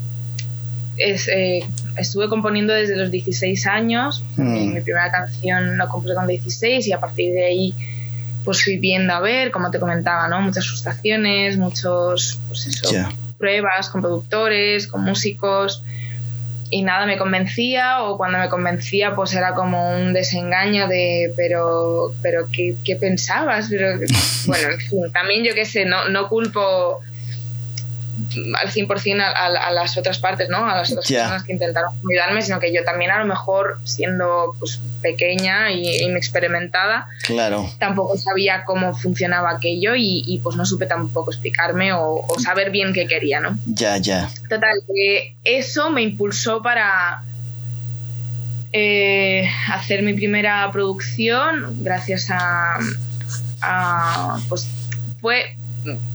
eh, estuve componiendo desde los 16 años. Mm. Mi primera canción la compuse con 16 y a partir de ahí pues fui viendo a ver, como te comentaba, ¿no? Muchas frustraciones, muchos, pues pruebas con productores, con músicos y nada me convencía o cuando me convencía pues era como un desengaño de pero pero qué, qué pensabas pero bueno también yo qué sé no, no culpo al 100% a, a, a, las otras partes, ¿no? A las otras personas que intentaron cuidarme, sino que yo también a lo mejor, siendo pues, pequeña y inexperimentada, claro. tampoco sabía cómo funcionaba aquello y, y pues no supe tampoco explicarme o, o, saber bien qué quería, ¿no? Ya, ya. Total, que eso me impulsó para eh, hacer mi primera producción gracias a, a pues fue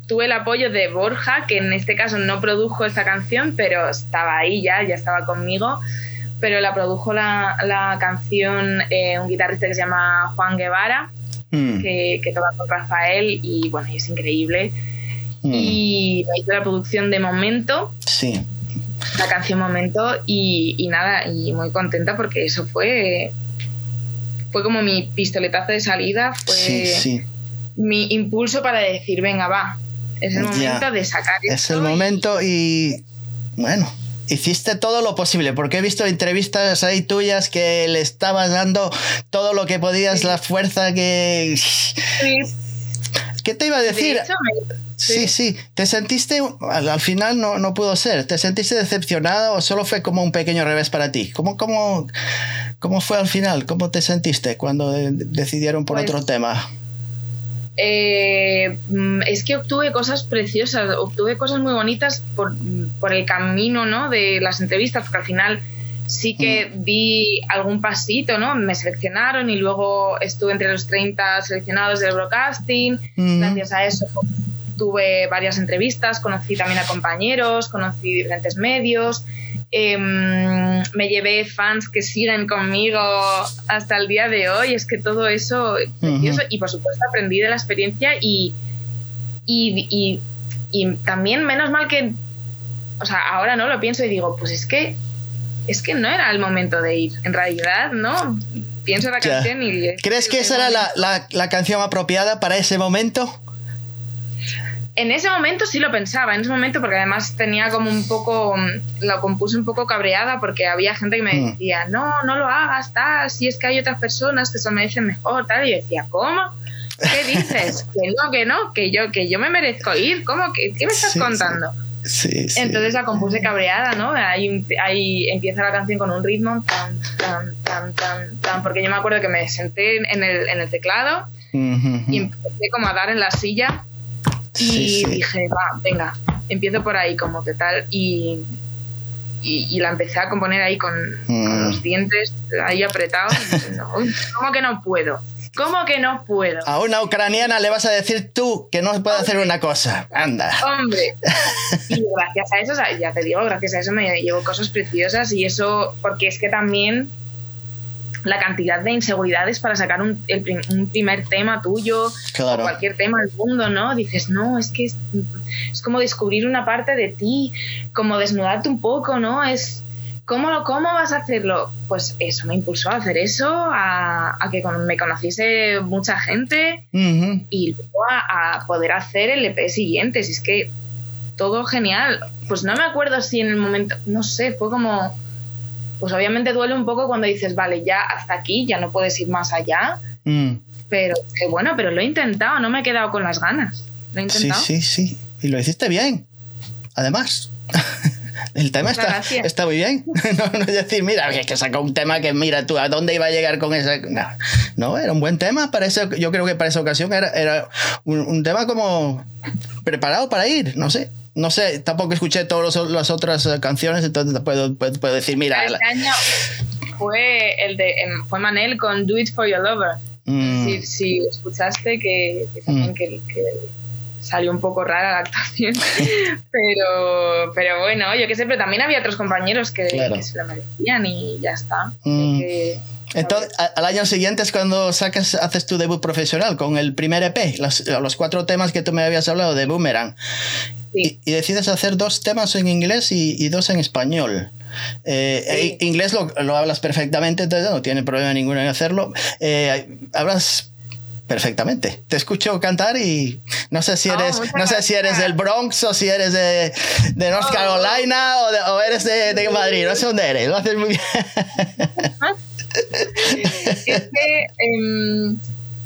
tuve el apoyo de Borja, que en este caso no produjo esta canción, pero estaba ahí ya, ya estaba conmigo. Pero la produjo la, canción eh, un guitarrista que se llama Juan Guevara, mm. que, que, toca con Rafael y bueno, y es increíble. Mm. Y me hizo la producción de momento. Sí. La canción Momento y, y nada, y muy contenta porque eso fue fue como mi pistoletazo de salida, fue sí, sí mi impulso para decir, venga, va, es el momento de sacar Es el momento y, bueno, hiciste todo lo posible, porque he visto entrevistas ahí tuyas que le estabas dando todo lo que podías, la fuerza que... ¿Qué te iba a decir? sí. sí, ¿Te sentiste, al, final no, no, pudo ser, ¿te sentiste decepcionada o solo fue como un pequeño revés para ti? ¿Cómo, cómo, cómo fue al final? ¿Cómo te sentiste cuando decidieron por pues otro tema? Eh, mm, es que obtuve cosas preciosas, obtuve cosas muy bonitas por, por, el camino ¿no? de las entrevistas, porque al final sí que mm. di algún pasito, ¿no? Me seleccionaron y luego estuve entre los 30 seleccionados del broadcasting. Mm. Gracias a eso pues, tuve varias entrevistas, conocí también a compañeros, conocí diferentes medios. Em, me llevé fans que siguen conmigo hasta el día de hoy. Es que todo eso. Y por supuesto aprendí de la experiencia y, y, y, también menos mal que, o sea, ahora no lo pienso y digo, pues es que, es que no era el momento de ir. En realidad, ¿no? Pienso la canción y... ¿Crees que esa era la, la, la canción apropiada para ese momento? En ese momento sí lo pensaba, en ese momento porque además tenía como un poco, lo compuse un poco cabreada porque había gente que me mm. decía, no, no lo hagas, tal, si es que hay otras personas que se merecen mejor, tal, y yo decía, ¿cómo? ¿Qué dices? que no, que no, que yo, que yo me merezco ir, ¿cómo? ¿Qué, qué me estás contando? Sí, Entonces la compuse cabreada, ¿no? Ahí, ahí, empieza la canción con un ritmo tan, tan, tan, tan, tan, porque yo me acuerdo que me senté en el, en el teclado Ujú, y empecé como a dar en la silla y Sí, sí. dije, va, venga, empiezo por ahí como que tal y, y, y la empecé a componer ahí con, con Mm. los dientes ahí apretados. uy, ¿Cómo que no puedo? ¿Cómo que no puedo? A una ucraniana le vas a decir tú que no puede hacer una cosa. Anda. Hombre, y gracias a eso, ya te digo, gracias a eso me llevo cosas preciosas y eso, porque es que también la cantidad de inseguridades para sacar un, el prim- un primer tema tuyo Claro. o cualquier tema del mundo, ¿no? Dices, no, es que es, es como descubrir una parte de ti, como desnudarte un poco, ¿no? Es, ¿cómo, ¿Cómo vas a hacerlo? Pues eso me impulsó a hacer eso, a, a que me conociese mucha gente y luego a, a poder hacer el EP siguiente. Si es que todo genial. Pues no me acuerdo si en el momento, no sé, fue como. Pues obviamente duele un poco cuando dices, vale, ya hasta aquí, ya no puedes ir más allá. Mm. Pero que bueno, pero lo he intentado, no me he quedado con las ganas. Lo he Sí, intentado. sí, sí. Y lo hiciste bien. Además. El tema está, está muy bien. No, no es decir, mira, que que sacó un tema que mira tú, ¿a dónde iba a llegar con esa? No, no era un buen tema. Para eso, yo creo que para esa ocasión era, era un, un tema como preparado para ir, no sé. No sé, tampoco escuché todas las otras eh, canciones, entonces puedo, puedo, puedo decir, mira. Este año fue el de em, fue Manel con Do It For Your Lover. Mm, Si, si escuchaste que, que también Mm. que, que salió un poco rara la actuación, pero, pero bueno, yo qué sé, pero también había otros compañeros que, Claro. que se lo merecían y ya está. Mm. Que- Entonces, al año siguiente es cuando sacas, haces tu debut profesional con el primer EP, los, los cuatro temas que tú me habías hablado de Boomerang. sí. Y, y decides hacer dos temas en inglés y, y dos en español. Eh, Sí. e- inglés lo, lo hablas perfectamente, entonces no tiene problema ninguno en hacerlo. Eh, hablas perfectamente. Te escucho cantar y no sé si Oh, eres, no sé si eres del Bronx o si eres de, de North Oh. Carolina o, de- o eres de, de Madrid. No sé dónde eres. Lo haces muy bien. es que em,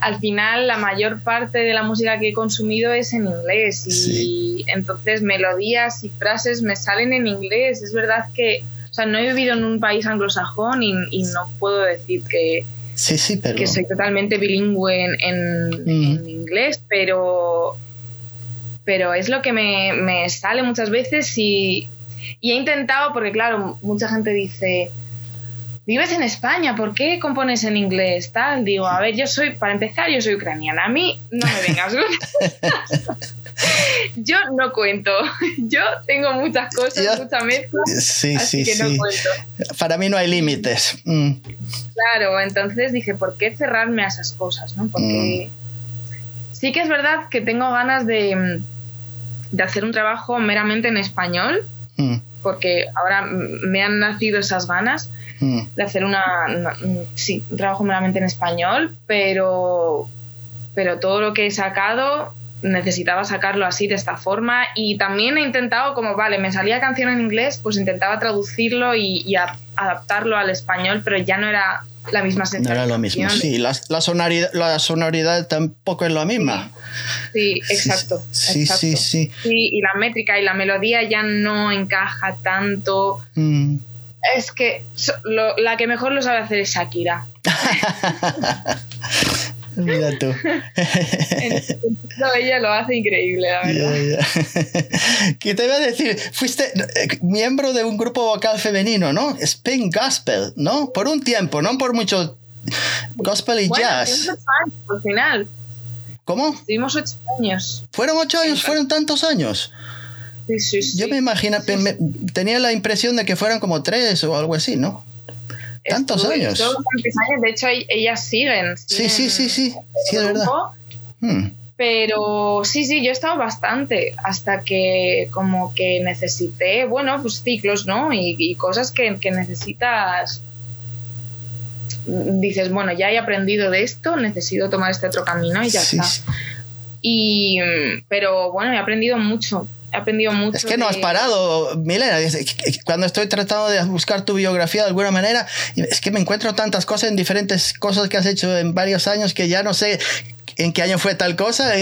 al final la mayor parte de la música que he consumido es en inglés y Sí. entonces melodías y frases me salen en inglés. Es verdad que, o sea, no he vivido en un país anglosajón y, y no puedo decir que, Sí, sí, pero. que soy totalmente bilingüe en, en- Mm. en inglés, pero, pero es lo que me, me sale muchas veces y, y he intentado, porque claro, mucha gente dice, vives en España, ¿por qué compones en inglés? Tal, digo, a ver, yo soy, para empezar, yo soy ucraniana, a mí no me vengas. yo no cuento, yo tengo muchas cosas, Ya. mucha mezcla, Sí, así sí, que no sí. cuento. Para mí no hay límites. Mm, Claro, entonces dije, ¿por qué cerrarme a esas cosas? ¿no? Porque sí que es verdad que tengo ganas de, de hacer un trabajo meramente en español, mm, porque ahora mm, me han nacido esas ganas mm. de hacer una, una- un- sí, un trabajo meramente en español, pero, pero todo lo que he sacado necesitaba sacarlo así, de esta forma, y también he intentado, como, vale, me salía canción en inglés, pues intentaba traducirlo y, y a- adaptarlo al español, pero ya no era la misma No sensación. era lo mismo. Sí, la, la, sonoridad, la sonoridad tampoco es lo misma. Sí, exacto. Sí, exacto. sí, sí. Sí, y la métrica y la melodía ya no encaja tanto. Mm. Es que so- lo- la que mejor lo sabe hacer es Shakira. Mira tú. Entonces, ella lo hace increíble, la verdad. Ya. ¿Qué te iba a decir? Fuiste eh, miembro de un grupo vocal femenino, ¿no? Spain Gospel, ¿no? Por un tiempo, no por mucho. Gospel y Bueno, jazz. años al final. ¿Cómo? Tuvimos ocho años. ¿Fueron ocho años? ¿Fueron tantos años? Sí, sí, sí. Yo me imagino, Sí, me- tenía la impresión de que fueran como tres o algo así, ¿no? tantos Estuve años. De hecho, ellas siguen. Sí, sí, sí, sí. siguen Sí, es el verdad. Hmm. Pero sí, sí, yo he estado bastante hasta que como que necesité, bueno, pues ciclos, ¿no? Y, y cosas que, que necesitas. Dices, bueno, ya he aprendido de esto, necesito tomar este otro camino y ya Sí, está. sí. Y, mm, pero bueno, he aprendido mucho. He aprendido mucho. Es que no has parado, Milena. Cuando estoy tratando de buscar tu biografía de alguna manera, es que me encuentro tantas cosas en diferentes cosas que has hecho en varios años que ya no sé en qué año fue tal cosa.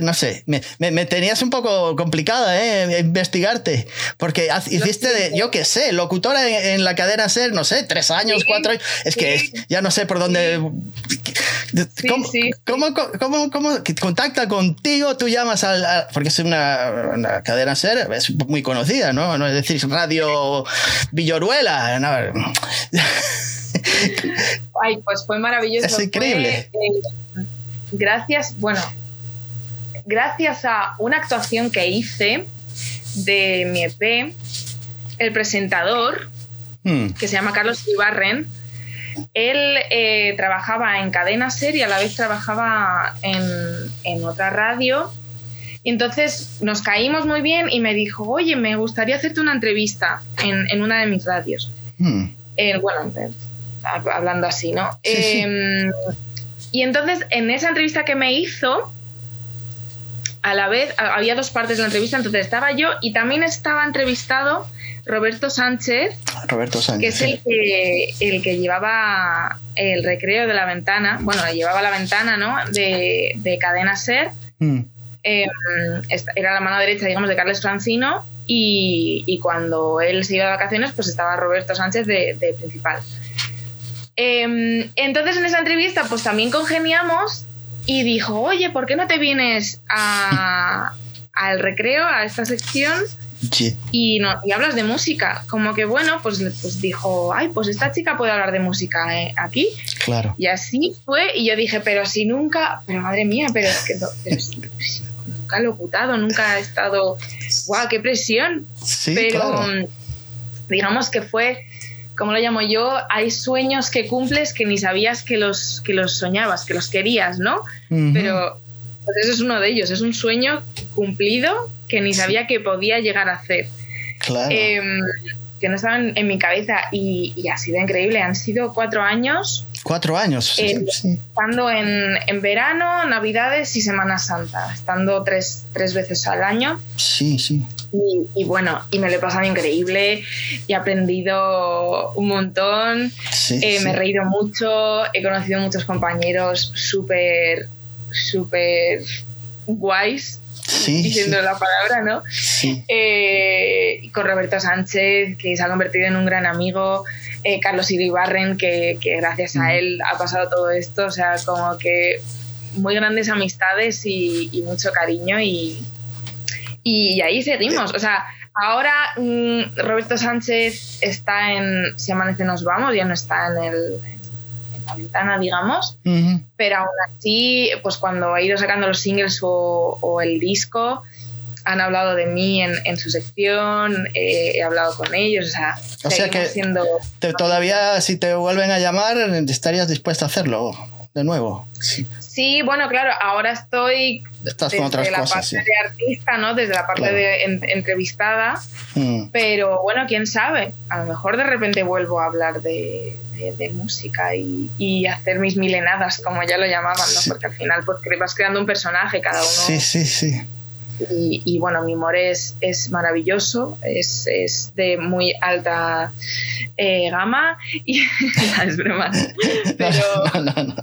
no sé, me, me- me tenías un poco complicada, ¿eh? Investigarte. Porque hiciste, de, yo qué sé, locutora en, en la cadena SER, no sé, tres años, Sí, cuatro años. Es que ya no sé por dónde. Sí, ¿Cómo, sí, sí. cómo- cómo- contacta contigo? Tú llamas al. a- porque es una, una cadena SER, es muy conocida, ¿no? No es decir, Radio Villoruela. ¿no? Ay, pues fue maravilloso. Es increíble. Fue, eh, gracias, bueno, gracias a una actuación que hice de mi EP, el presentador, Hmm, que se llama Carlos Ibarren, él eh, trabajaba en cadena ser y a la vez trabajaba en, en otra radio. Y entonces nos caímos muy bien y me dijo, oye, me gustaría hacerte una entrevista en, en una de mis radios. hmm. Eh, bueno, eh, hablando así, ¿no? Sí, sí. Eh, y entonces, en esa entrevista que me hizo, a la vez había dos partes de la entrevista, entonces estaba yo y también estaba entrevistado Roberto Sánchez, Roberto Sánchez. que es el que, el que llevaba el recreo de la ventana, bueno, llevaba la ventana, ¿no? De, de Cadena Ser. Eh, esta- era la mano derecha, digamos, de Carles Francino y, y cuando él se iba de vacaciones, pues estaba Roberto Sánchez de, de principal. Eh, entonces en esa entrevista, pues también congeniamos y dijo, oye, ¿por qué no te vienes a- al recreo, a esta sección? Sí. y, no, y hablas de música. Como que bueno, pues, pues dijo, ay, pues esta chica puede hablar de música eh, aquí. Claro. Y así fue, y yo dije, pero si nunca, pero madre mía, pero es que no- pero si- nunca he locutado, nunca he estado, guau, qué presión. Sí, pero claro. mm, digamos que fue, como lo llamo yo, hay sueños que cumples que ni sabías que los, que los soñabas, que los querías, ¿no? Ujú. Pero pues eso es uno de ellos, es un sueño cumplido que ni sabía que podía llegar a hacer Claro. em, que no estaban en mi cabeza y, y ha sido increíble. Han sido cuatro años Cuatro años. sí, eh, sí. estando en, en verano, navidades y Semana Santa, estando tres, tres veces al año. Sí, sí. Y, y bueno, y me lo he pasado increíble y he aprendido un montón. sí, Eh, sí. Me he reído mucho, he conocido muchos compañeros súper, súper guays, Sí, diciendo sí, la palabra, ¿no? sí. Eh, con Roberto Sánchez, que se ha convertido en un gran amigo, eh, Carlos Iribarren, que, que gracias Mm. a él ha pasado todo esto, o sea, como que muy grandes amistades y, y mucho cariño y, y ahí seguimos, o sea, ahora mm, Roberto Sánchez está en Si amanece nos vamos, ya no está en, el, la ventana, digamos, pero aún así, pues cuando ha ido sacando los singles o, o el disco, han hablado de mí en, en su sección, eh, he hablado con ellos, o sea, O sea seguimos que siendo... Te- todavía, si te vuelven a llamar, estarías dispuesta a hacerlo de nuevo. Sí. Sí, bueno, claro, ahora estoy Estás desde con otras la cosas. parte Sí. de artista, ¿no? Desde la parte Claro. de en- entrevistada, Mm. pero bueno, quién sabe, a lo mejor de repente vuelvo a hablar de, de- de música y, y hacer mis milenadas, como ya lo llamaban, ¿no? Sí. Porque al final pues vas creando un personaje cada uno. Sí, sí, sí. Y, y, bueno, mi humor es, es maravilloso, es, es de muy alta eh, gama y no, es broma. Pero, No, no,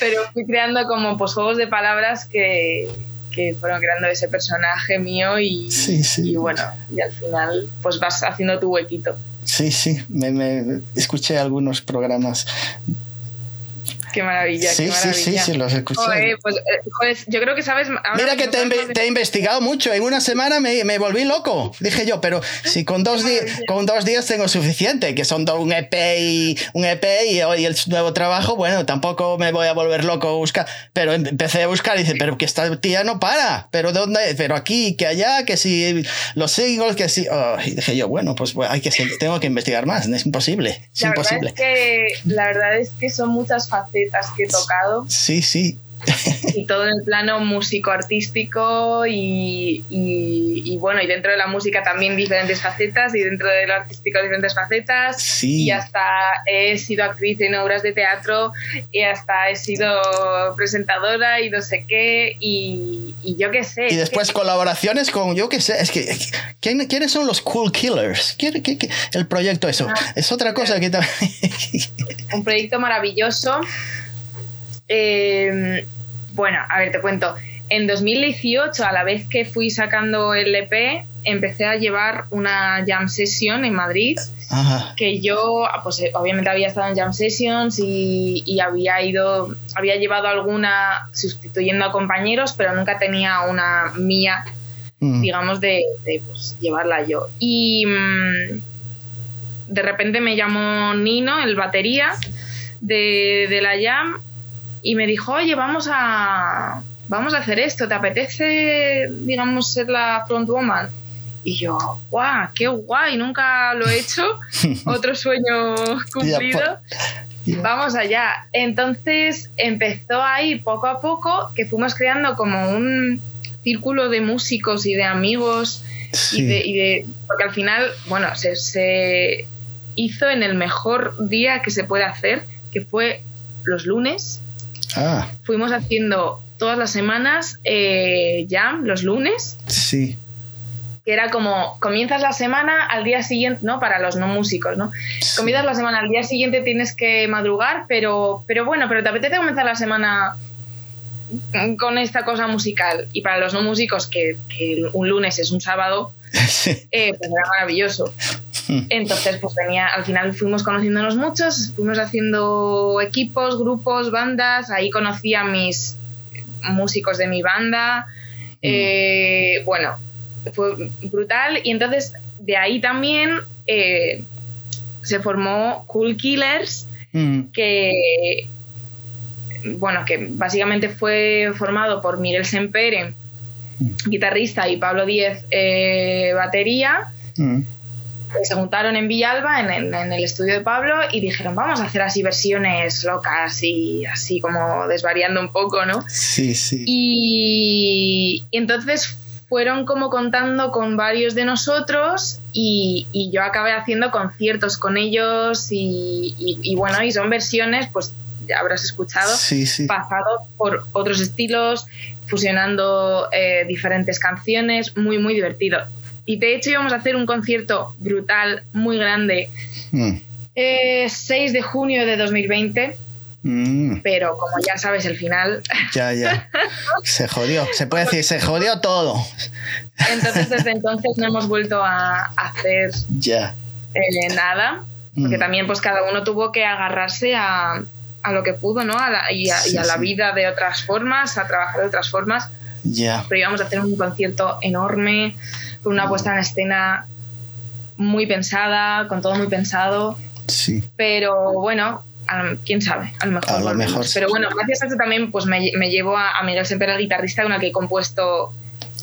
pero fui creando como pues juegos de palabras que, que fueron creando ese personaje mío y, Sí, sí. y bueno, y al final pues vas haciendo tu huequito. Sí, sí. Me, me- escuché algunos programas. Qué maravilla, Sí, qué sí, maravilla. sí. Joder, pues, eh, joder, yo creo que sabes... ahora Mira que te, he inve- te investigado mucho. En una semana me, me volví loco. Dije yo, pero si con dos, con dos días tengo suficiente, que son un EP y un EP y hoy el nuevo trabajo, bueno, tampoco me voy a volver loco a buscar. Pero em- empecé a buscar y dice, pero que esta tía no para. Pero dónde, pero aquí, que allá, que si los singles, que si. oh, y dije yo, bueno, pues bueno, hay que tengo que investigar más. Es imposible. Es La imposible. verdad, es que, la verdad es que son muchas facetas que he tocado Sí, sí. Y todo en el plano músico-artístico y, y- y bueno, y dentro de la música también diferentes facetas y dentro de lo artístico diferentes facetas Sí. y hasta he sido actriz en obras de teatro y hasta he sido presentadora y no sé qué y, y yo qué sé. Y es después que- colaboraciones con, yo qué sé, es que, ¿quién- ¿quiénes son los Cool Killers? ¿Quién- qué- qué- el proyecto eso. Ah, es otra cosa que también... un proyecto maravilloso Eh, bueno, a ver, te cuento. En 2018, a la vez que fui sacando el EP, empecé a llevar una jam session en Madrid. Ajá. Que yo, pues eh, obviamente había estado en jam sessions y, y había ido, había llevado alguna sustituyendo a compañeros, pero nunca tenía una mía Mm. digamos, de, de, pues, llevarla yo. Y mm, de repente me llamó Nino, el batería de, de, la Jam, y me dijo, oye, vamos a, vamos a hacer esto, ¿te apetece, digamos, ser la frontwoman? Y yo, guau, qué guay, nunca lo he hecho. Otro sueño cumplido. Yeah, Vamos allá. Entonces empezó ahí poco a poco que fuimos creando como un círculo de músicos y de amigos Sí. y, de, y de- porque al final bueno se, se hizo en el mejor día que se puede hacer que fue los lunes Ah, fuimos haciendo todas las semanas eh, jam los lunes sí. que era como comienzas la semana al día siguiente no para los no músicos no sí. comienzas la semana al día siguiente tienes que madrugar pero pero bueno pero te apetece comenzar la semana con esta cosa musical y para los no músicos que, que un lunes es un sábado Sí. eh, pues era maravilloso entonces pues venía al final fuimos conociéndonos muchos fuimos haciendo equipos grupos bandas ahí conocí a mis músicos de mi banda eh, bueno fue brutal y entonces de ahí también eh, se formó Cool Killers Mm, que bueno, que básicamente fue formado por Miguel Sempere, guitarrista, y Pablo Díez, eh, batería. mm. Se juntaron en Villalba, en, en- en el estudio de Pablo, y dijeron, vamos a hacer así versiones locas y así como desvariando un poco, ¿no? Sí, sí. Y, y entonces fueron como contando con varios de nosotros y, y yo acabé haciendo conciertos con ellos y, y- y bueno, y son versiones, pues ya habrás escuchado, Sí, sí. pasados por otros estilos, fusionando eh, diferentes canciones, muy, muy divertido. Y de hecho íbamos a hacer un concierto brutal, muy grande, Mm, eh, 6 de junio de 2020, mm. pero como ya sabes el final, Ya, ya. Se jodió. Se puede decir, se jodió todo. entonces desde entonces no hemos vuelto a hacer Ya. eh, nada, porque Mm. también pues cada uno tuvo que agarrarse a, a lo que pudo, ¿no? A la- y, a, y Sí, a la sí. vida de otras formas, a trabajar de otras formas. Ya. Pero íbamos a hacer un concierto enorme, con una puesta en escena muy pensada, con todo muy pensado. Sí. Pero bueno, quién sabe, a lo mejor. A lo mejor sí. Pero bueno, gracias a eso también pues me, me llevo a, a Miguel Semper, el guitarrista, con el que he compuesto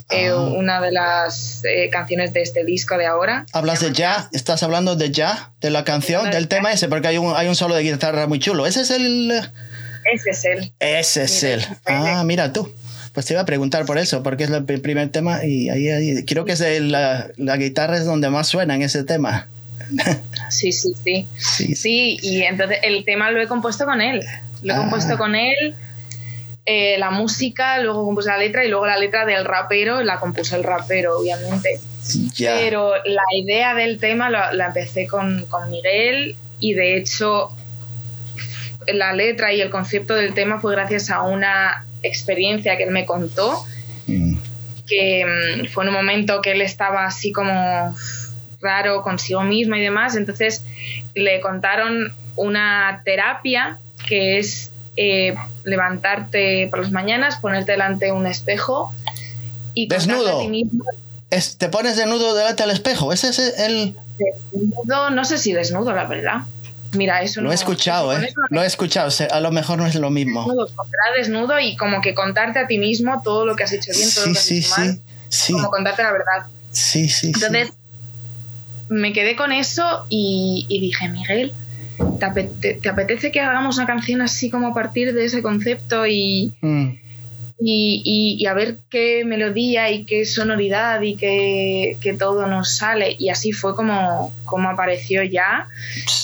eh, Ah. una de las eh, canciones de este disco de ahora. ¿Hablas de ya? ¿Estás hablando de ya? ¿De la canción? ¿Del tema ese? Porque hay un, hay un solo de guitarra muy chulo. ¿Ese es el...? Ese es él. Ese es Mira, el... ese. Ah, mira tú. Pues te iba a preguntar por eso, porque es el pri- primer tema y ahí, ahí- creo que es el- la, la guitarra es donde más suena en ese tema. Sí, sí, sí. Sí, sí. Sí, y entonces el tema lo he compuesto con él. Lo he Ah. compuesto con él, eh, la música, luego compuse la letra y luego la letra del rapero la compuso el rapero, obviamente. Ya. Pero la idea del tema la, la empecé con, con Miguel y de hecho la letra y el concepto del tema fue gracias a una experiencia que él me contó Mm, que mm, fue en un momento que él estaba así como raro consigo mismo y demás, entonces le contaron una terapia que es eh, levantarte por las mañanas, ponerte delante de un espejo y Desnudo. a ti mismo Es- te pones desnudo delante del espejo. Ese es el... desnudo, no sé si desnudo, la verdad. Mira, eso Lo no- he escuchado, ¿eh? Lo he escuchado. A lo mejor no es lo mismo. desnudo, desnudo y como que contarte a ti mismo todo lo que has hecho bien, todo Sí, lo que has sí, hecho mal, sí. Sí, como contarte la verdad. sí, sí. sí. Entonces me quedé con eso y, y dije, Miguel, ¿te, apete- te apetece que hagamos una canción así como a partir de ese concepto y, Mm, y- y- y a ver qué melodía y qué sonoridad y qué, qué todo nos sale? Y así fue como, como apareció ya.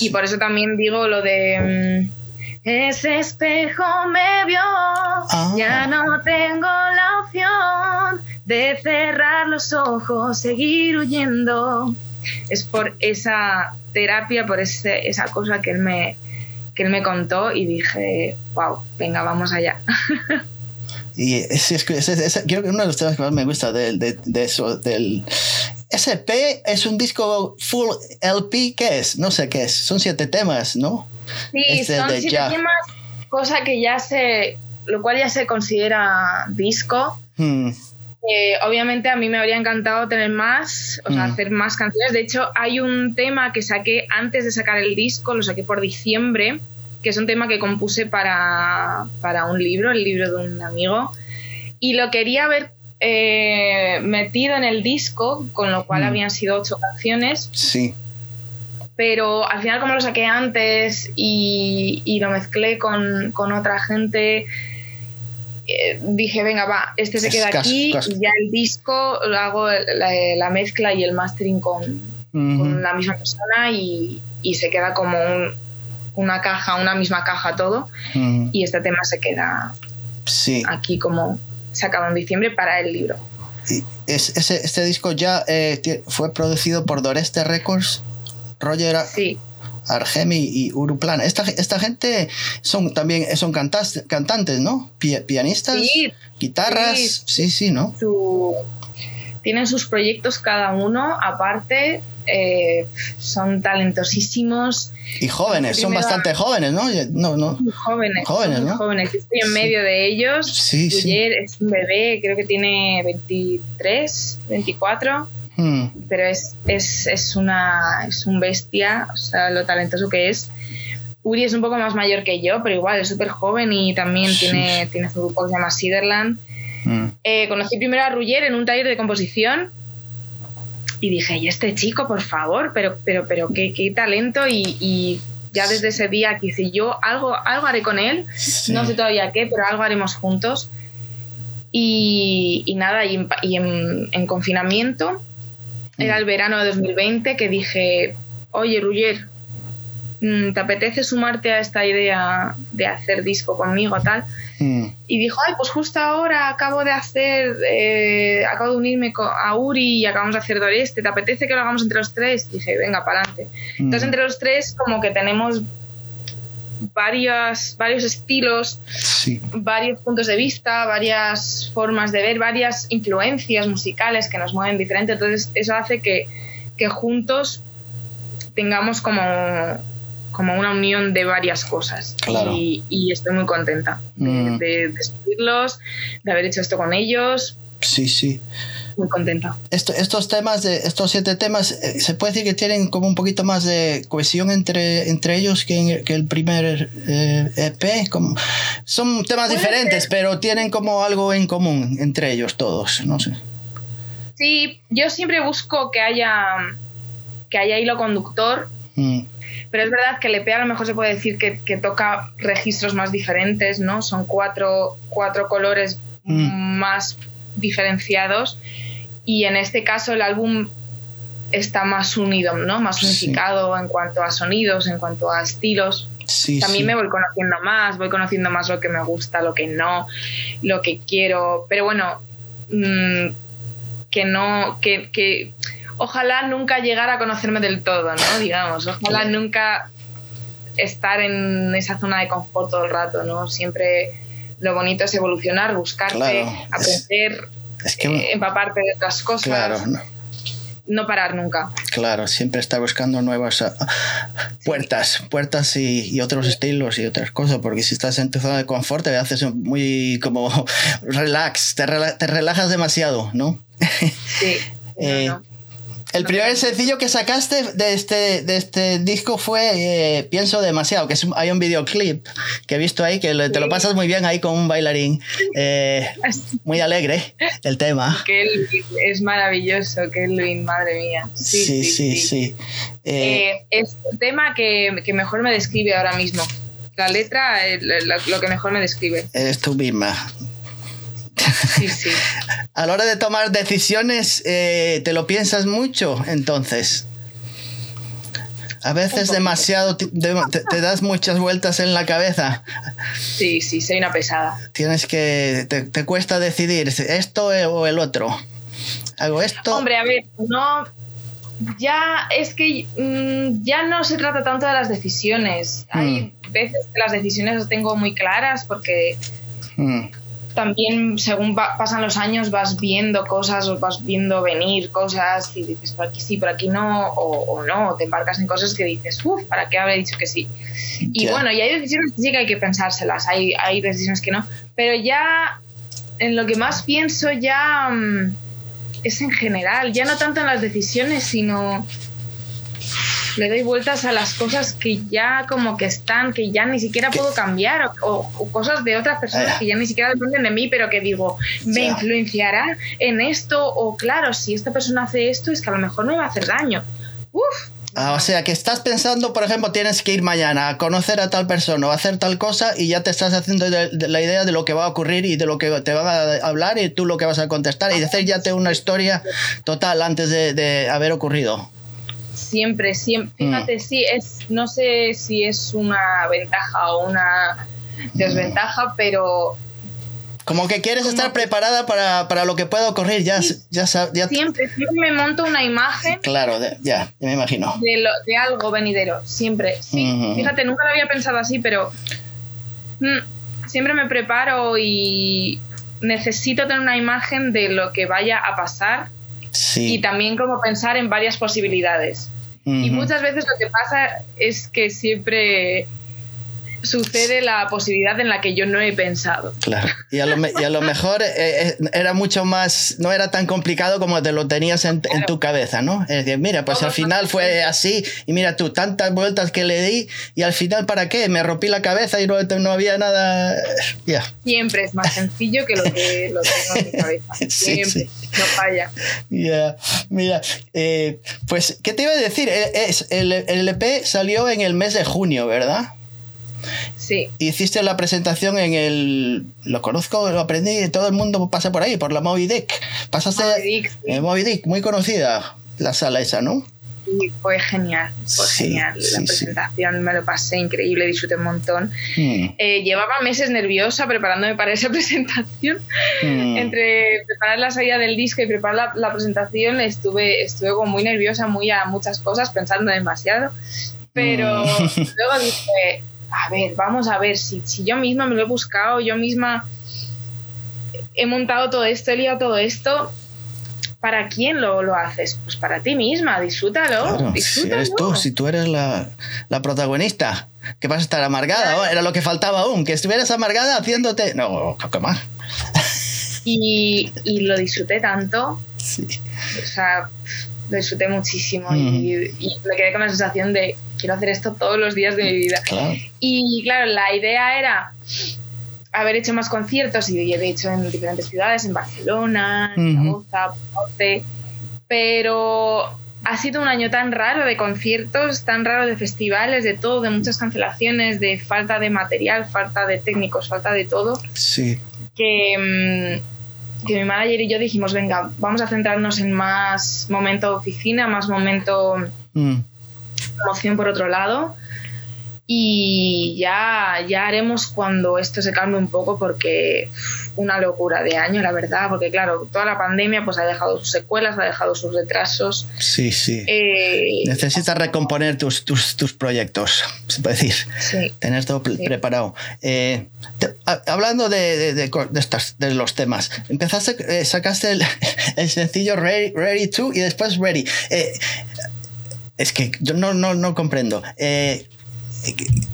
Y por eso también digo lo de... mm, ese espejo me vio, Ah. ya no tengo la opción de cerrar los ojos, seguir huyendo. Es por esa terapia, por ese- esa cosa que él me, que él me contó y dije, wow, venga, vamos allá. Y es, es, es, es- creo que uno de los temas que más me gusta de, de, de eso, del SP es un disco full LP, ¿qué es? No sé qué es, son siete temas, ¿no? Sí, Este son de siete ya. temas, cosa que ya se, lo cual ya se considera disco. Hmm, Eh, obviamente a mí me habría encantado tener más, o sea, Mm. hacer más canciones. De hecho, hay un tema que saqué antes de sacar el disco, lo saqué por diciembre, que es un tema que compuse para, para un libro, el libro de un amigo, y lo quería haber eh, metido en el disco, con lo cual Mm. habían sido ocho canciones, sí, pero al final como lo saqué antes y, y lo mezclé con, con otra gente, eh, dije, venga, va, este se queda aquí y ya el disco lo hago la, la mezcla y el mastering con, con la misma persona y, y se queda como un- una caja, una misma caja todo Ujú. y este tema se queda sí. aquí como sacado en diciembre para el libro. Y es, ese, este disco ya eh, fue producido por Doreste Records, Roger Sí, Argemi y Uruplana. Esta, esta gente son también son cantas- cantantes, ¿no? Pi- pianistas, sí, guitarras, sí. sí, sí, ¿no? su- tienen sus proyectos cada uno aparte, eh, son talentosísimos, Y jóvenes, son bastante jóvenes, ¿no? No, no. jóvenes. Jóvenes, ¿no? jóvenes. Estoy en Sí. medio de ellos. Sí, sí. Es un bebé, creo que tiene 23, 24, Hmm, pero es, es, es, una, es un bestia, o sea, lo talentoso que es. Uri es un poco más mayor que yo, pero igual es súper joven y también Sí. tiene, tiene su grupo que se llama Siderland. hmm. Eh, conocí primero a Ruyer en un taller de composición y dije, y este chico, por favor, pero, pero, pero qué, qué talento y, y ya desde ese día quise yo algo, algo haré con él, Sí. no sé todavía qué, pero algo haremos juntos. Y, y nada, y, en, y en- en confinamiento, era el verano de 2020 que dije, oye, mm, ¿te apetece sumarte a esta idea de hacer disco conmigo tal? Hmm, Y dijo, ay, pues justo ahora acabo de hacer, eh, acabo de unirme a Uri y acabamos de hacer Doreste, ¿te apetece que lo hagamos entre los tres? Y dije, venga, para adelante. hmm. Entonces entre los tres como que tenemos varias, varios estilos, Sí. varios puntos de vista, varias formas de ver, varias influencias musicales que nos mueven diferente. Entonces eso hace que, que juntos tengamos como, como una unión de varias cosas. Claro. Y, y estoy muy contenta de, Mm. de descubrirlos, de haber hecho esto con ellos. Sí, sí. Muy contenta. Esto- estos temas, de, estos siete temas, eh, se puede decir que tienen como un poquito más de cohesión entre, entre ellos que, en- que el primer eh, EP. Como, son temas diferentes, ser. pero tienen como algo en común entre ellos todos. No sé. Sí, yo siempre busco que haya, que haya hilo conductor Mm, Pero es verdad que el EP a lo mejor se puede decir que, que toca registros más diferentes, ¿no? Son cuatro, cuatro colores Mm. más diferenciados y en este caso el álbum está más unido, ¿no? Más Sí. unificado en cuanto a sonidos, en cuanto a estilos. sí, También sí. me voy conociendo más, voy conociendo más lo que me gusta, lo que no, lo que quiero. Pero bueno, mm, que no, que, que ojalá nunca llegara a conocerme del todo, ¿no? Digamos, ojalá nunca estar en esa zona de confort todo el rato, ¿no? Siempre lo bonito es evolucionar, buscarte, Claro, aprender, Es que, eh, empaparte de otras cosas, claro, no, no parar nunca. claro, siempre está buscando nuevas ah, puertas, puertas y, y otros estilos y otras cosas, porque si estás en tu zona de confort te haces muy como relax, te, rela- te relajas demasiado, ¿no? Sí. Eh, no, no. El primer sencillo que sacaste de este, de este disco fue eh, Pienso demasiado, que es hay un videoclip que he visto ahí, que te lo Sí. pasas muy bien ahí con un bailarín, eh, muy alegre el tema. Kelvin, es maravilloso, Kelvin, madre mía. Sí, sí, sí. sí. Eh, Eh, es un tema que, que mejor me describe ahora mismo. La letra, eh, lo, lo que mejor me describe. eres tú misma. Sí, sí. A la hora de tomar decisiones, eh, ¿te lo piensas mucho entonces? A veces demasiado, te, te das muchas vueltas en la cabeza. Sí, sí, soy una pesada. Tienes que, te, te cuesta decidir esto o el otro. Hago esto. Hombre, a ver, no. Ya es que mm, ya no se trata tanto de las decisiones. Hay veces las decisiones las tengo muy claras porque Mm. También según va- pasan los años vas viendo cosas o vas viendo venir cosas y dices por aquí sí, por aquí no o, o no, te embarcas en cosas que dices, uff, ¿para qué habré dicho que sí? Y bueno, y hay decisiones que sí que hay que pensárselas, hay, hay decisiones que no, pero ya en lo que más pienso ya mm, es en general, ya no tanto en las decisiones, sino le doy vueltas a las cosas que ya como que están, que ya ni siquiera puedo cambiar, o, o- o cosas de otras personas Ah. que ya ni siquiera dependen de mí, pero que digo, me influenciará en esto, o claro, si esta persona hace esto, es que a lo mejor me va a hacer daño. Uf, Ah, o sea, que estás pensando, por ejemplo, tienes que ir mañana a conocer a tal persona o hacer tal cosa y ya te estás haciendo la idea de lo que va a ocurrir y de lo que te van a hablar y tú lo que vas a contestar y hacer ya te una historia total antes de, de haber ocurrido. Siempre, siempre. Mm. Fíjate, sí, es, no sé si es una ventaja o una desventaja, pero Como que quieres Como estar que- preparada para, para lo que pueda ocurrir, ya, Sí. ya, ya siempre, siempre me monto una imagen Claro, de- ya, ya me imagino. de, lo, de algo venidero, siempre. Sí, fíjate, nunca lo había pensado así, pero mm, siempre me preparo y necesito tener una imagen de lo que vaya a pasar Sí. y también como pensar en varias posibilidades. Y muchas veces lo que pasa es que siempre sucede la posibilidad en la que yo no he pensado. Claro. Y a lo, me- y a lo mejor eh, eh, era mucho más, no era tan complicado como te lo tenías en, en tu cabeza, ¿no? Es decir, mira, pues Todo al final fue así y mira tú, tantas vueltas que le di y al final, ¿para qué? Me rompí la cabeza y no, no había nada. Ya. Siempre es más sencillo que lo que lo tengo en mi cabeza. Siempre. sí. No falla. Ya, mira, eh, pues, ¿qué te iba a decir? Es, el, el EP salió en el mes de junio, ¿verdad? Sí. Hiciste la presentación en el. Lo conozco, lo aprendí, todo el mundo pasa por ahí, por la Moby Dick. Pasaste. Moby Dick, sí. eh, Moby Dick, muy conocida la sala esa, ¿no? Y fue genial, fue Sí, genial. la sí. presentación me lo pasé increíble, disfruté un montón. Mm, Eh, llevaba meses nerviosa preparándome para esa presentación. mm. Entre preparar la salida del disco y preparar la, la presentación estuve, estuve como muy nerviosa, muy a muchas cosas, pensando demasiado. Pero Mm. luego dije, a ver, vamos a ver, si, si yo misma me lo he buscado, yo misma he montado todo esto, he liado todo esto, ¿para quién lo, lo haces? Pues para ti misma, disfrútalo. Claro, si disfrútalo. eres tú, si tú eres la, la protagonista, que vas a estar amargada, era lo que faltaba aún, que estuvieras amargada haciéndote. No, ¿qué más? Y, y lo disfruté tanto, Sí. o sea, lo disfruté muchísimo y, y me quedé con la sensación de quiero hacer esto todos los días de mi vida. Claro. Y claro, la idea era haber hecho más conciertos y he hecho en diferentes ciudades, en Barcelona, en. Zaragoza, pero ha sido un año tan raro de conciertos, tan raro de festivales, de todo, de muchas cancelaciones, de falta de material, falta de técnicos, falta de todo, Sí. que, mm, que mi manager y yo dijimos, venga, vamos a centrarnos en más momento oficina, más momento Mm. Promoción por otro lado. Y ya, ya haremos cuando esto se calme un poco porque una locura de año, la verdad, porque claro, toda la pandemia pues ha dejado sus secuelas, ha dejado sus retrasos. Sí, sí. Eh, Necesitas recomponer tus, tus, tus proyectos, se puede decir. sí, Tener todo Sí. preparado. Eh, te- ha- hablando de, de, de de estas, de los temas, empezaste, eh, sacaste el, el sencillo Ready, Ready to y después Ready. Es que yo no, no, no comprendo. Eh,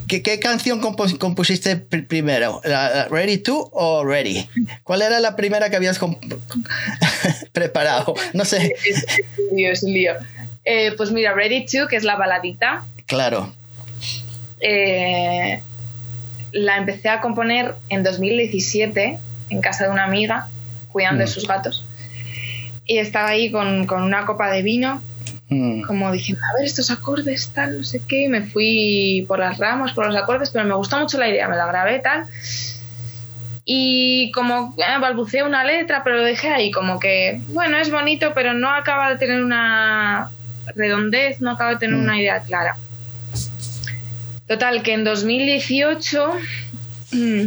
¿qué, qué canción compus- compusiste pr- primero? ¿La- ¿Ready to o Ready? ¿Cuál era la primera que habías preparado? No sé. es, es un lío, es un lío. Eh, pues mira, Ready to, que es la baladita, Claro. eh, la empecé a componer en 2017 en casa de una amiga, cuidando de Mm. sus gatos. Y estaba ahí con, con una copa de vino Mm, como diciendo, a ver, estos acordes, tal, no sé qué, y me fui por las ramas, por los acordes, pero me gustó mucho la idea, me la grabé, tal. Y como eh, balbuceé una letra, pero lo dejé ahí, como que, bueno, es bonito, pero no acaba de tener una redondez, no acaba de tener Mm. una idea clara. Total, que en 2018, mm,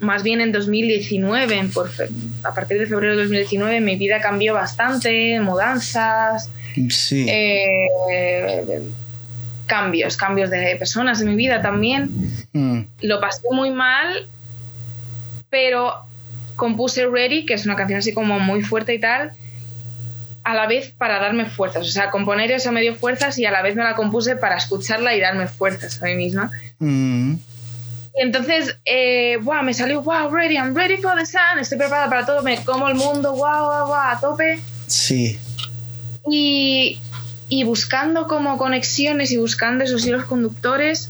más bien en 2019, en por fe- a partir de febrero de 2019, mi vida cambió bastante, mudanzas, sí. eh, cambios, cambios de personas en mi vida también. Mm. Lo pasé muy mal, pero compuse Ready, que es una canción así como muy fuerte y tal, a la vez para darme fuerzas. O sea, componer eso me dio fuerzas y a la vez me la compuse para escucharla y darme fuerzas a mí misma. Mm. Y entonces, eh, wow, me salió, wow, ready, I'm ready for the sun, estoy preparada para todo, me como el mundo, wow, wow, wow, a tope. Sí. Y, y buscando como conexiones y buscando esos hilos conductores,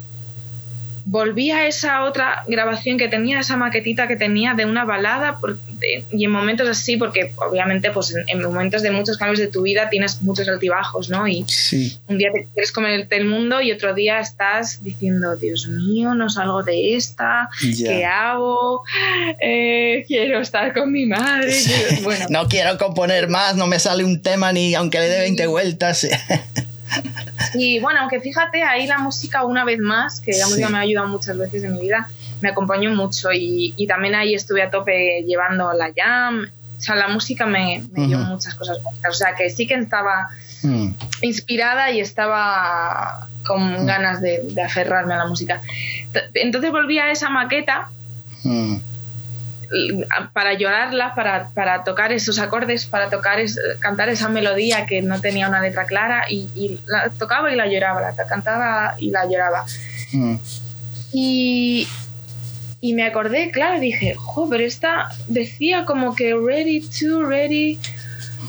volví a esa otra grabación que tenía, esa maquetita que tenía de una balada, por- de- y en momentos así, porque obviamente pues en, en momentos de muchos cambios de tu vida tienes muchos altibajos, ¿no? Y Sí. un día te quieres comerte el mundo y otro día estás diciendo, Dios mío, no salgo de esta, Ya. ¿qué hago? Eh, quiero estar con mi madre. Sí. quiero- Bueno, No quiero componer más, no me sale un tema ni aunque le dé 20 vueltas. Y bueno, aunque fíjate, ahí la música una vez más, que la Sí. música me ha ayudado muchas veces en mi vida, me acompañó mucho y, y también ahí estuve a tope llevando la jam. O sea, la música me, me dio muchas cosas bonitas. O sea, que sí que estaba Mm. inspirada y estaba con ganas de, de aferrarme a la música. Entonces volví a esa maqueta Mm. Para llorarla, para, para tocar esos acordes, para tocar es- cantar esa melodía que no tenía una letra clara y, y la tocaba y la lloraba, la cantaba y la lloraba. Mm. Y, y me acordé, claro, dije, jo, pero esta decía como que ready to, ready,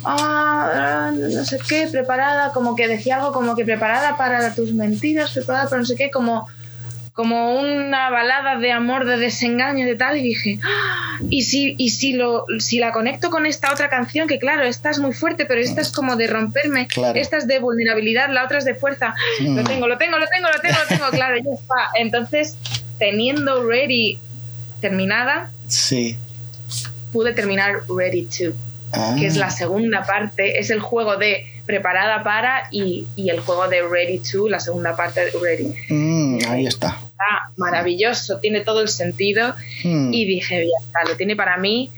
ah, no sé qué, preparada, como que decía algo como que preparada para tus mentiras, preparada para no sé qué, como, como una balada de amor, de desengaño, de tal, y dije, "Ah, y si, y si, lo, si la conecto con esta otra canción, que claro, esta es muy fuerte, pero esta es como de romperme, Claro. esta es de vulnerabilidad, la otra es de fuerza, lo Mm. tengo, lo tengo, lo tengo, lo tengo, lo tengo, claro, ya está. Entonces, teniendo Ready terminada, Sí. pude terminar Ready to, Ah. que es la segunda parte, es el juego de preparada para y, y el juego de Ready to, la segunda parte de Ready. Mm, ahí está. Está maravilloso, tiene todo el sentido Mm. y dije, ya está, lo tiene para mí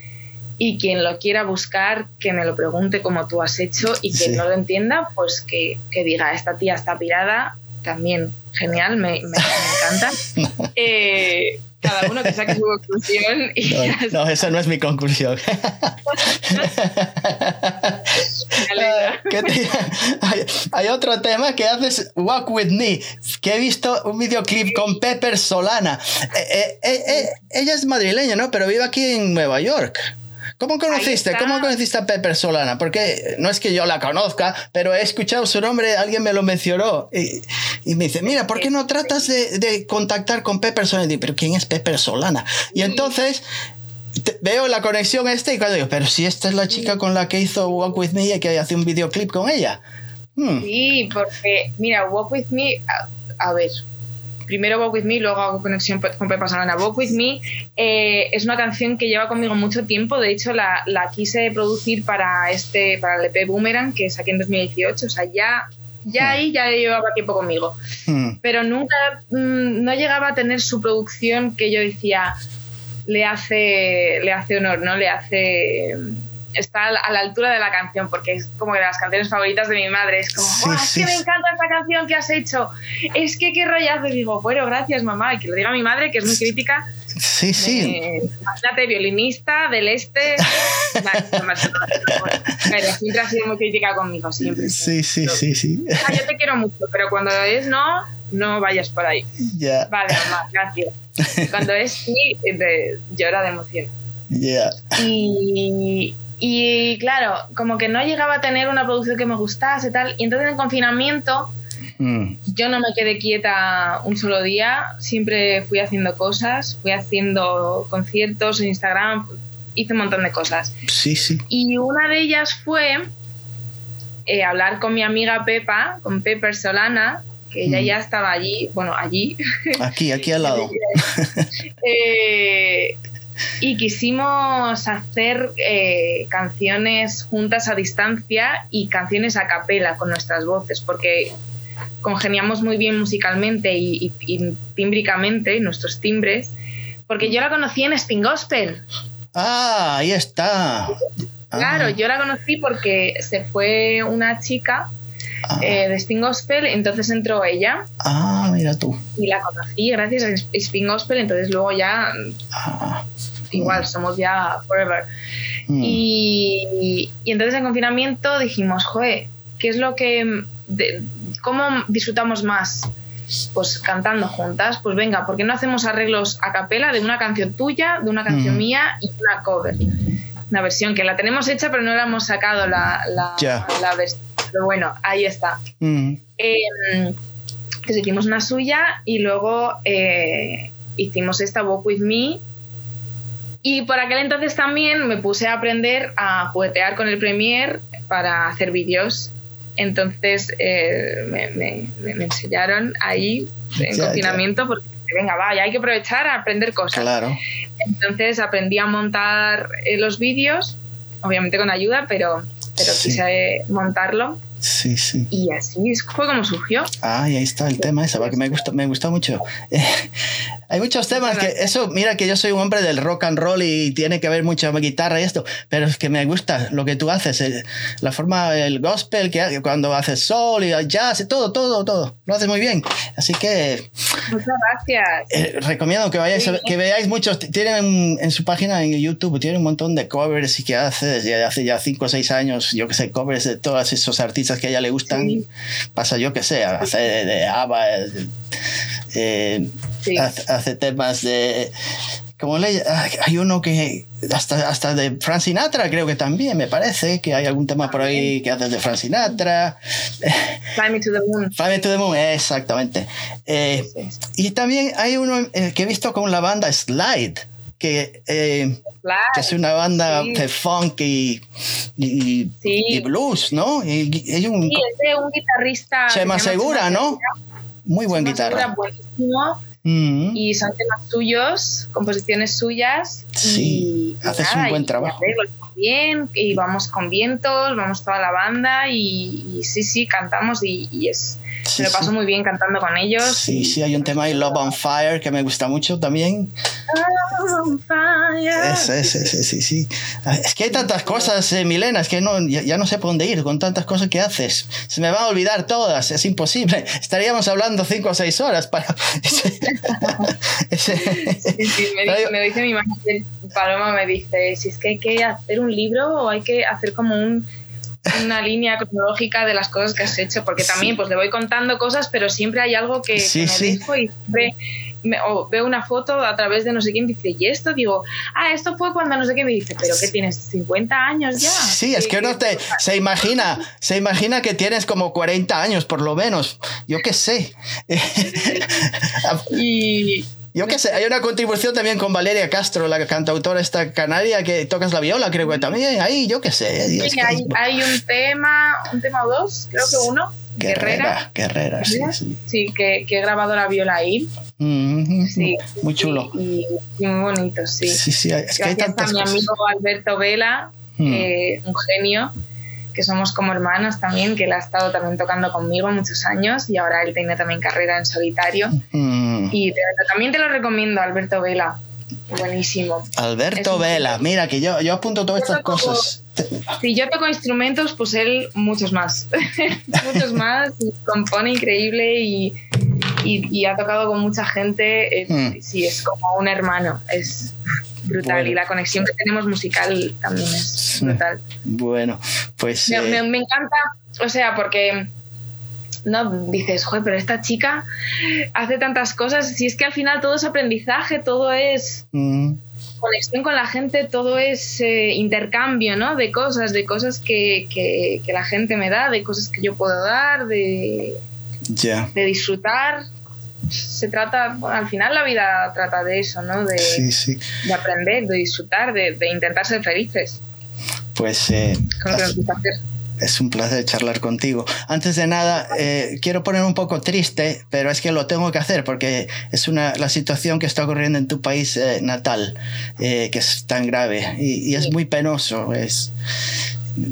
y quien lo quiera buscar, que me lo pregunte como tú has hecho y quien Sí. no lo entienda, pues que, que diga, esta tía está pirada, también genial, me, me- me encanta. Eh, cada uno que saque su conclusión y ya No, está, no, esa no es mi conclusión. me alegra. Ah, ¿qué te- hay, hay otro tema que haces Walk With Me, que he visto un videoclip con Pepper Solana. Eh, eh, eh, ella es madrileña, ¿no? Pero vive aquí en Nueva York. ¿Cómo conociste? ¿Cómo conociste a Pepper Solana? Porque no es que yo la conozca, pero he escuchado su nombre, alguien me lo mencionó y, y me dice, mira, ¿por qué no tratas de, de contactar con Pepper Solana? Y digo, pero ¿quién es Pepper Solana? Y entonces te- veo la conexión este y cuando digo, pero si esta es la chica con la que hizo Walk With Me y que hace un videoclip con ella. Hmm, Sí, porque, mira, Walk With Me, a, a ver, primero Walk With Me, luego hago conexión con Pepa Solana. Walk With Me eh, es una canción que lleva conmigo mucho tiempo, de hecho la, la quise producir para, este, para el EP Boomerang, que saqué en 2018, o sea, ya, ya ahí ya llevaba tiempo conmigo. hmm, Pero nunca, mm, no llegaba a tener su producción que yo decía, le hace, le hace honor, ¿no? Le hace... Está a la altura de la canción, porque es como de las canciones favoritas de mi madre. Es como, Sí, "Buah, es sí, que me sí. encanta esta canción que has hecho. Es que qué rollazo. Y digo, bueno, gracias, mamá. Y que lo diga mi madre, que es muy crítica. Sí, sí. Imagínate, violinista del este. Me pero siempre ha sido muy crítica conmigo, siempre. Sí, sí, sí, sí. Ah, yo te quiero mucho, pero cuando es no, no vayas por ahí. Ya, Vale, mamá, gracias. Cuando es sí, de, llora de emoción. ya. Y, y claro, como que no llegaba a tener una producción que me gustase y tal. Y entonces en confinamiento Hmm, yo no me quedé quieta un solo día. Siempre fui haciendo cosas, fui haciendo conciertos en Instagram, hice un montón de cosas. Sí, sí. Y una de ellas fue eh, hablar con mi amiga Pepa, con Pepper Solana, que ella Mm. ya estaba allí, bueno, allí, Aquí, aquí al lado. Eh, y quisimos hacer eh, canciones juntas a distancia y canciones a capela con nuestras voces, porque congeniamos muy bien musicalmente y, y- y tímbricamente, nuestros timbres, porque yo la conocí en Spin Gospel. Ah, ahí está. Claro, Ah, yo la conocí porque se fue una chica Ah. eh, de Spin Gospel, entonces entró ella Ah, mira tú. y la conocí gracias a Spin Gospel, entonces luego ya Ah, igual somos ya forever. mm, Y, y entonces en confinamiento dijimos, joder, ¿qué es lo que... de- ¿Cómo disfrutamos más? Pues cantando juntas, pues venga, ¿por qué no hacemos arreglos a capela de una canción tuya, de una canción Mm. mía y una cover? Una versión que la tenemos hecha pero no la hemos sacado la, la, versión. Pero bueno, ahí está. mm, Eh, entonces hicimos una suya y luego eh, hicimos esta Walk With Me. Y por aquel entonces también me puse a aprender a juguetear con el Premiere para hacer vídeos. Entonces eh, me, me- me- enseñaron ahí en Ya, confinamiento porque venga, vaya, hay que aprovechar a aprender cosas. claro. Entonces aprendí a montar eh, los vídeos, obviamente con ayuda, pero, pero Sí. quise montarlo Sí, sí. y así fue como surgió. Ah, y ahí está el tema ese, porque me gustó, me gustó mucho. Eh, hay muchos temas que, eso, mira que yo soy un hombre del rock and roll y tiene que ver mucha guitarra y esto, pero es que me gusta lo que tú haces, eh, la forma, el gospel, que cuando haces soul y jazz y todo, todo, todo, lo haces muy bien. Así que Muchas gracias. eh, recomiendo que vayáis, a- que veáis muchos, tienen en su página en YouTube, tiene un montón de covers y que hace desde hace ya 5 o 6 años, yo que sé, covers de todos esos artistas que a ella le gustan. Sí. Pasa yo que sé, hace de, de ABBA, eh, eh, Sí. hace, hace temas de... Como le, ah, hay uno que hasta, hasta de Frank Sinatra creo que también me parece que hay algún tema por ahí que haces de Frank Sinatra Fly me to the moon. Fly Me to the Moon, exactamente Eh, Sí. y también hay uno que he visto con la banda Slide, que, eh, que es una banda Sí. de funk y, y, Sí. y blues, ¿no? Y, un Sí, es de un guitarrista. se llama Segura, ¿no? Muy buen Segura, guitarra. buenísimo. Mm. Y son temas suyos, composiciones suyas. Sí, y, haces nada, un buen y trabajo. bien, y vamos con vientos, vamos toda la banda y, sí, sí, cantamos y es, Sí, me lo paso sí. muy bien cantando con ellos. Sí, y- sí, hay un tema ahí, Love on Fire, que me gusta mucho también. On fire. Ese, ese, ese, sí, sí. Ah, Es que hay tantas cosas, eh, Milena, es que no, ya, ya no sé por dónde ir con tantas cosas que haces. Se me van a olvidar todas, es imposible. Estaríamos hablando cinco o seis horas para... ese- ese- Sí, sí, me, dice, yo- me dice mi madre, Paloma me dice, si es que hay que hacer un libro o hay que hacer como un, una línea cronológica de las cosas que has hecho, porque también Sí. pues le voy contando cosas, pero siempre hay algo que, me sí. dejo y siempre me- o veo una foto a través de no sé quién dice, ¿y esto? Digo, ah, esto fue cuando no sé qué me dice, pero que tienes 50 años ya. Sí, es que uno te, se imagina, se imagina que tienes como 40 años por lo menos. Yo qué sé. Y, Yo qué sé, hay una contribución también con Valeria Castro, la cantautora esta canaria que tocas la viola, creo que también ahí, yo qué sé. sí, hay, hay un tema, un tema o dos, creo que uno, Guerrera, Guerrera, Guerrera, sí, sí. sí, que, que he grabado la viola ahí. Mm, Sí, Muy chulo. Y, y muy bonito, sí. Sí, sí, es que hay Gracias a tantas mi cosas. amigo Alberto Vela, Mm. eh, un genio, que somos como hermanos también, que él ha estado también tocando conmigo muchos años y ahora él tiene también carrera en solitario. Mm. Y te- también te lo recomiendo, Alberto Vela. Buenísimo. Alberto Vela, mira que yo, yo apunto todas Yo estas toco- cosas. Si yo toco instrumentos, pues él muchos más. muchos más. y compone increíble y, y- y ha tocado con mucha gente. Eh, Mm. Sí, es como un hermano. Es brutal. Bueno. Y la conexión que tenemos musical también es brutal. Bueno, pues Me, eh, me- me encanta, o sea, porque no dices, joder, pero esta chica hace tantas cosas. Si es que al final todo es aprendizaje, todo es mm, conexión con la gente, todo es eh, intercambio, ¿no? De cosas, de cosas que, que- que la gente me da, de cosas que yo puedo dar, de, ya. de disfrutar. Se trata, bueno, al final la vida trata de eso, ¿no? De, Sí, sí. de aprender, de disfrutar, de, de intentar ser felices Pues eh, con lo que nos gusta hacer. es un placer charlar contigo. Antes de nada, eh, quiero poner un poco triste, pero es que lo tengo que hacer porque es una, la situación que está ocurriendo en tu país eh, natal, eh, que es tan grave y, y es muy penoso. Es,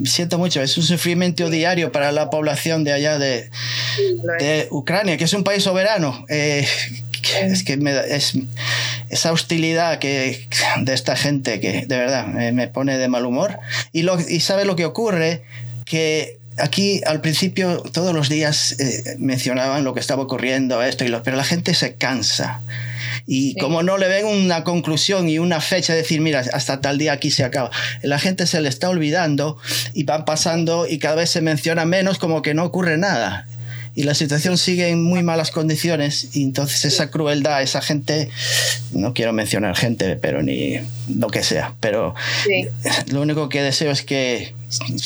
siento mucho, es un sufrimiento diario para la población de allá de, Ucrania, que es un país soberano. Eh, es que me es esa hostilidad que de esta gente que de verdad me, me pone de mal humor y lo y sabe lo que ocurre que aquí al principio todos los días eh, mencionaban lo que estaba ocurriendo, esto y lo, pero la gente se cansa. Y como no le ven una conclusión y una fecha, decir, mira, hasta tal día aquí se acaba. La gente se le está olvidando y van pasando y cada vez se menciona menos como que no ocurre nada. Y la situación sigue en muy malas condiciones y entonces esa crueldad, esa gente, no quiero mencionar gente, pero ni lo que sea, pero lo único que deseo es que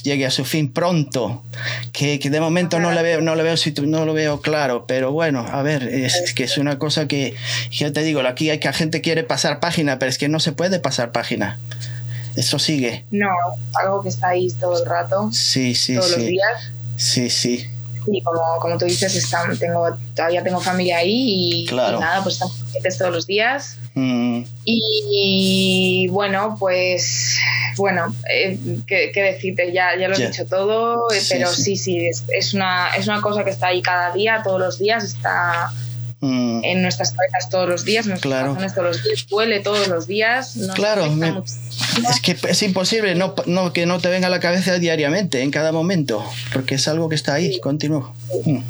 llegue a su fin pronto, que, que de momento no le veo, no le veo, no lo veo claro, pero bueno, a ver, es que es una cosa que, yo te digo, aquí hay que la gente quiere pasar página, pero es que no se puede pasar página. Eso sigue. No, algo que está ahí todo el rato. Sí, sí, todos sí. los días. Sí, sí. Y como, como tú dices, están, tengo, todavía tengo familia ahí y, Claro. y nada, pues estamos pendientes todos los días. Mm, Y bueno, pues bueno, eh, ¿qué, qué decirte? Ya, ya lo he Ya. dicho todo, eh, Sí, pero sí. sí, sí, es, es una, es una cosa que está ahí cada día, todos los días, está mm. en nuestras cabezas todos los días, en nuestros Claro. corazones todos los días, duele todos los días. nos Claro, me-. Es que es imposible no, no, que no te venga a la cabeza diariamente, en cada momento, porque es algo que está ahí, continuo.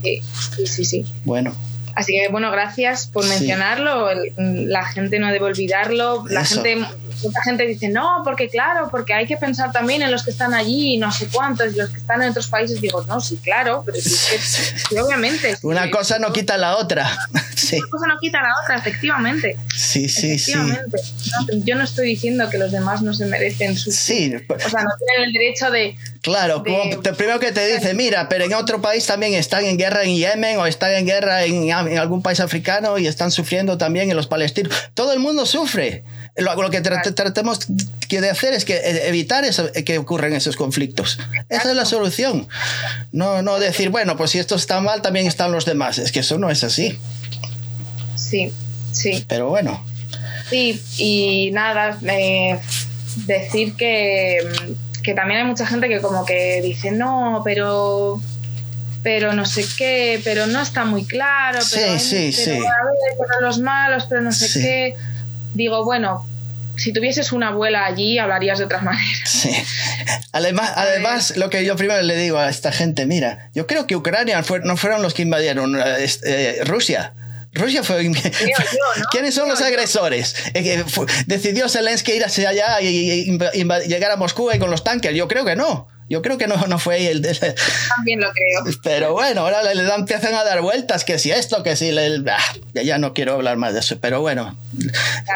Sí, sí, sí. Bueno, Así que bueno, gracias por Sí. mencionarlo. El- La gente no debe olvidarlo. La Eso. gente, mucha gente dice, no, porque claro, porque hay que pensar también en los que están allí y no sé cuántos, y los que están en otros países. Digo, no, sí, claro, pero sí, que- sí, obviamente. sí. una cosa no quita la otra. Sí, Una cosa no quita la otra, efectivamente. sí, sí, sí. efectivamente. No, yo no estoy diciendo que los demás no se merecen su. Sí, O sea, no tienen el derecho de. claro, de- como te- primero que te dice, mira, pero en otro país también están en guerra en Yemen o están en guerra en, en algún país africano y están sufriendo también en los palestinos. Todo el mundo sufre. Lo, lo que tra- tratemos que de hacer es que eh, evitar eso- que ocurran esos conflictos. Esa es la solución. No, no decir, bueno, pues si esto está mal, también están los demás. Es que eso no es así. Sí, sí. Pero bueno, Sí, y nada, eh, decir que, que también hay mucha gente que como que dice, no, pero pero no sé qué, pero no está muy claro, Sí, pero, sí, pero, sí. a ver, pero los malos, pero no sé Sí. qué. Digo, bueno, si tuvieses una abuela allí, hablarías de otras maneras. Sí. Además, además, lo que yo primero le digo a esta gente, mira, yo creo que Ucrania fue- no fueron los que invadieron eh, este, eh, Rusia. Rusia fue. yo, ¿no? ¿Quiénes son los agresores? Eh, decidió Zelensky ir hacia allá y, llegar a Moscú y con los tanques. Yo creo que no. Yo creo que no, no fue el. el- También lo creo. pero bueno, ahora le, dan, empiezan a dar vueltas, que si esto, que si. le- ah, ya no quiero hablar más de eso, pero bueno,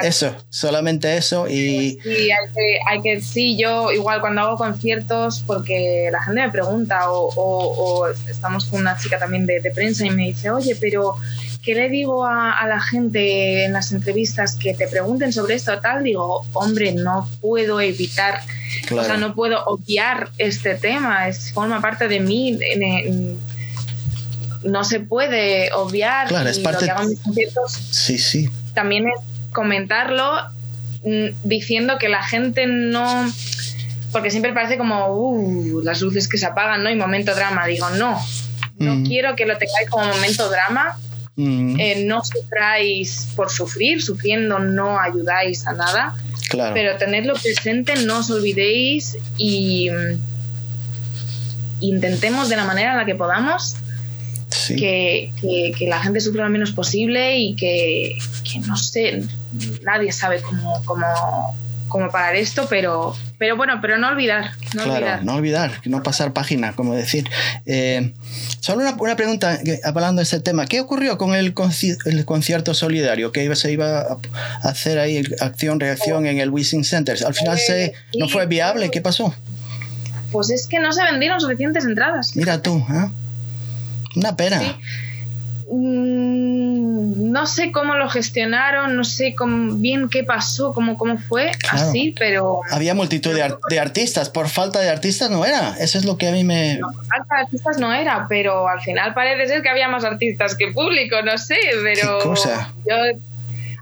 eso, solamente eso y. Sí, hay que, hay que, sí, yo igual cuando hago conciertos, porque la gente me pregunta, o, o- o estamos con una chica también de, de prensa y me dice, oye, pero ¿qué le digo a, a la gente en las entrevistas que te pregunten sobre esto tal? Digo, hombre, no puedo evitar, Claro. o sea, no puedo obviar este tema, es, forma parte de mí. en- en- no se puede obviar Claro, es parte- lo que hago en mis conciertos Sí, sí. también es comentarlo mm, diciendo que la gente no. Porque siempre parece como, uh, las luces que se apagan, ¿no? Y momento drama. Digo, no. No Mm. quiero que lo tengáis como momento drama. Mm, Eh, no sufráis por sufrir. Sufriendo no ayudáis a nada. claro. Pero tenedlo presente, no os olvidéis y mm, intentemos de la manera en la que podamos sí. que, que- que la gente sufra lo menos posible y que, que no sé, nadie sabe cómo, cómo, cómo parar esto, pero, pero bueno, pero no olvidar, no claro, olvidar. no olvidar, no pasar página, como decir. Eh, solo una, una pregunta, que- hablando de este tema. ¿Qué ocurrió con el, conci- el concierto solidario que iba, se iba a hacer ahí acción-reacción en el Wishing Center? Al final se, no fue viable. ¿Qué pasó? Pues es que no se vendieron suficientes entradas. Mira tú, ¿eh? Una pena. Sí. Mm, no sé cómo lo gestionaron, no sé cómo, bien qué pasó, cómo, cómo fue, Claro. así, pero Había multitud de, ar- de artistas. Por falta de artistas no era. Eso es lo que a mí me... no, por falta de artistas no era, pero al final parece ser que había más artistas que público, no sé, pero Qué cosa. yo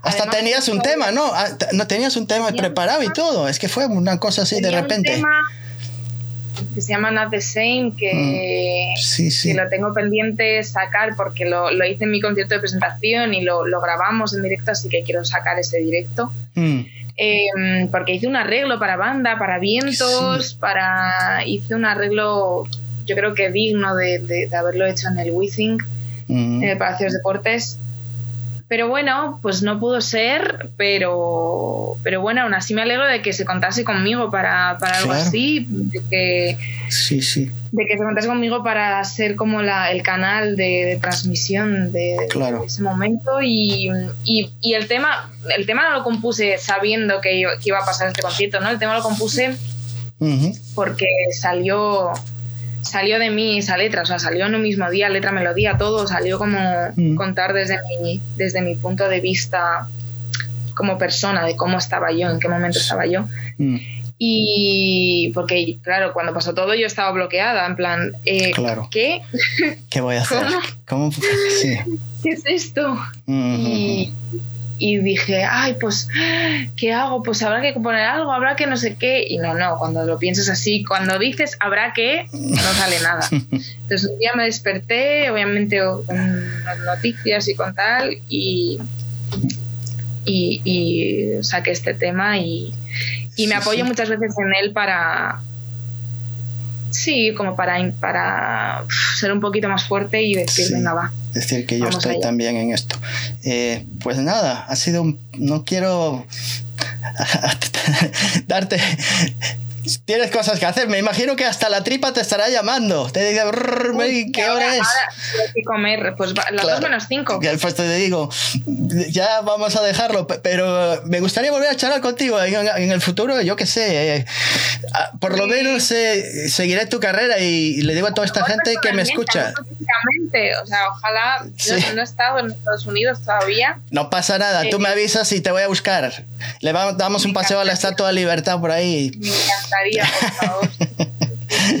Hasta Además, tenías un tema, ¿no? Ah, No tenías un tema preparado y todo. Es que fue una cosa así de Tenía un repente. tema que se llama Not the Same, que, Sí, sí. que lo tengo pendiente sacar porque lo, lo hice en mi concierto de presentación y lo, lo grabamos en directo, así que quiero sacar ese directo. Mm, Eh, porque hice un arreglo para banda, para vientos, para hice un arreglo yo creo que digno de, de- de haberlo hecho en el Withing, Mm, en el Palacio de Deportes. Pero bueno, pues no pudo ser, pero, pero bueno, aún así me alegro de que se contase conmigo para, para algo Claro. así, de que, sí, sí, de que se contase conmigo para ser como la, el canal de, de transmisión de, Claro. de ese momento y, y, y el tema el tema no lo compuse sabiendo que, iba- que iba a pasar este concierto, ¿no? El tema lo compuse porque salió salió de mí esa letra, o sea, salió en un mismo día, letra, melodía, todo, salió como Mm. contar desde mi, desde mi punto de vista como persona, de cómo estaba yo, en qué momento estaba yo. mm, Y porque, claro, cuando pasó todo yo estaba bloqueada, en plan, eh, Claro. ¿qué? ¿Qué voy a hacer? ¿Cómo? ¿Cómo? Sí. ¿Qué es esto? Ujú, Y, y dije, ay, pues, ¿qué hago? Pues habrá que poner algo, habrá que no sé qué. Y no, no, cuando lo piensas así, cuando dices habrá que, no sale nada. Entonces un día me desperté, obviamente con unas noticias y con tal, y, y, y saqué este tema y, y me apoyo muchas veces en él para... Sí, como para, para ser un poquito más fuerte y decir, Sí. venga, va. decir que yo Vamos estoy allá. también en esto. Eh, pues nada, ha sido un... No quiero darte... Tienes cosas que hacer. Me imagino que hasta la tripa te estará llamando. Te dice, "Brrr, Mary, ¿qué Ahora- hora es? ahora que comer, pues las Claro. dos menos cinco. Pues te digo, ya vamos a dejarlo, pe- pero me gustaría volver a charlar contigo en, el futuro, yo qué sé. eh, ah, por lo Sí. menos eh, seguiré tu carrera y le digo a toda esta gente que me escucha. o sea, ojalá. Sí. Yo no he estado en Estados Unidos todavía. No pasa nada, tú me avisas y te voy a buscar. Le vamos, damos un paseo a la Estatua de Libertad por ahí. Me encantaría, por favor.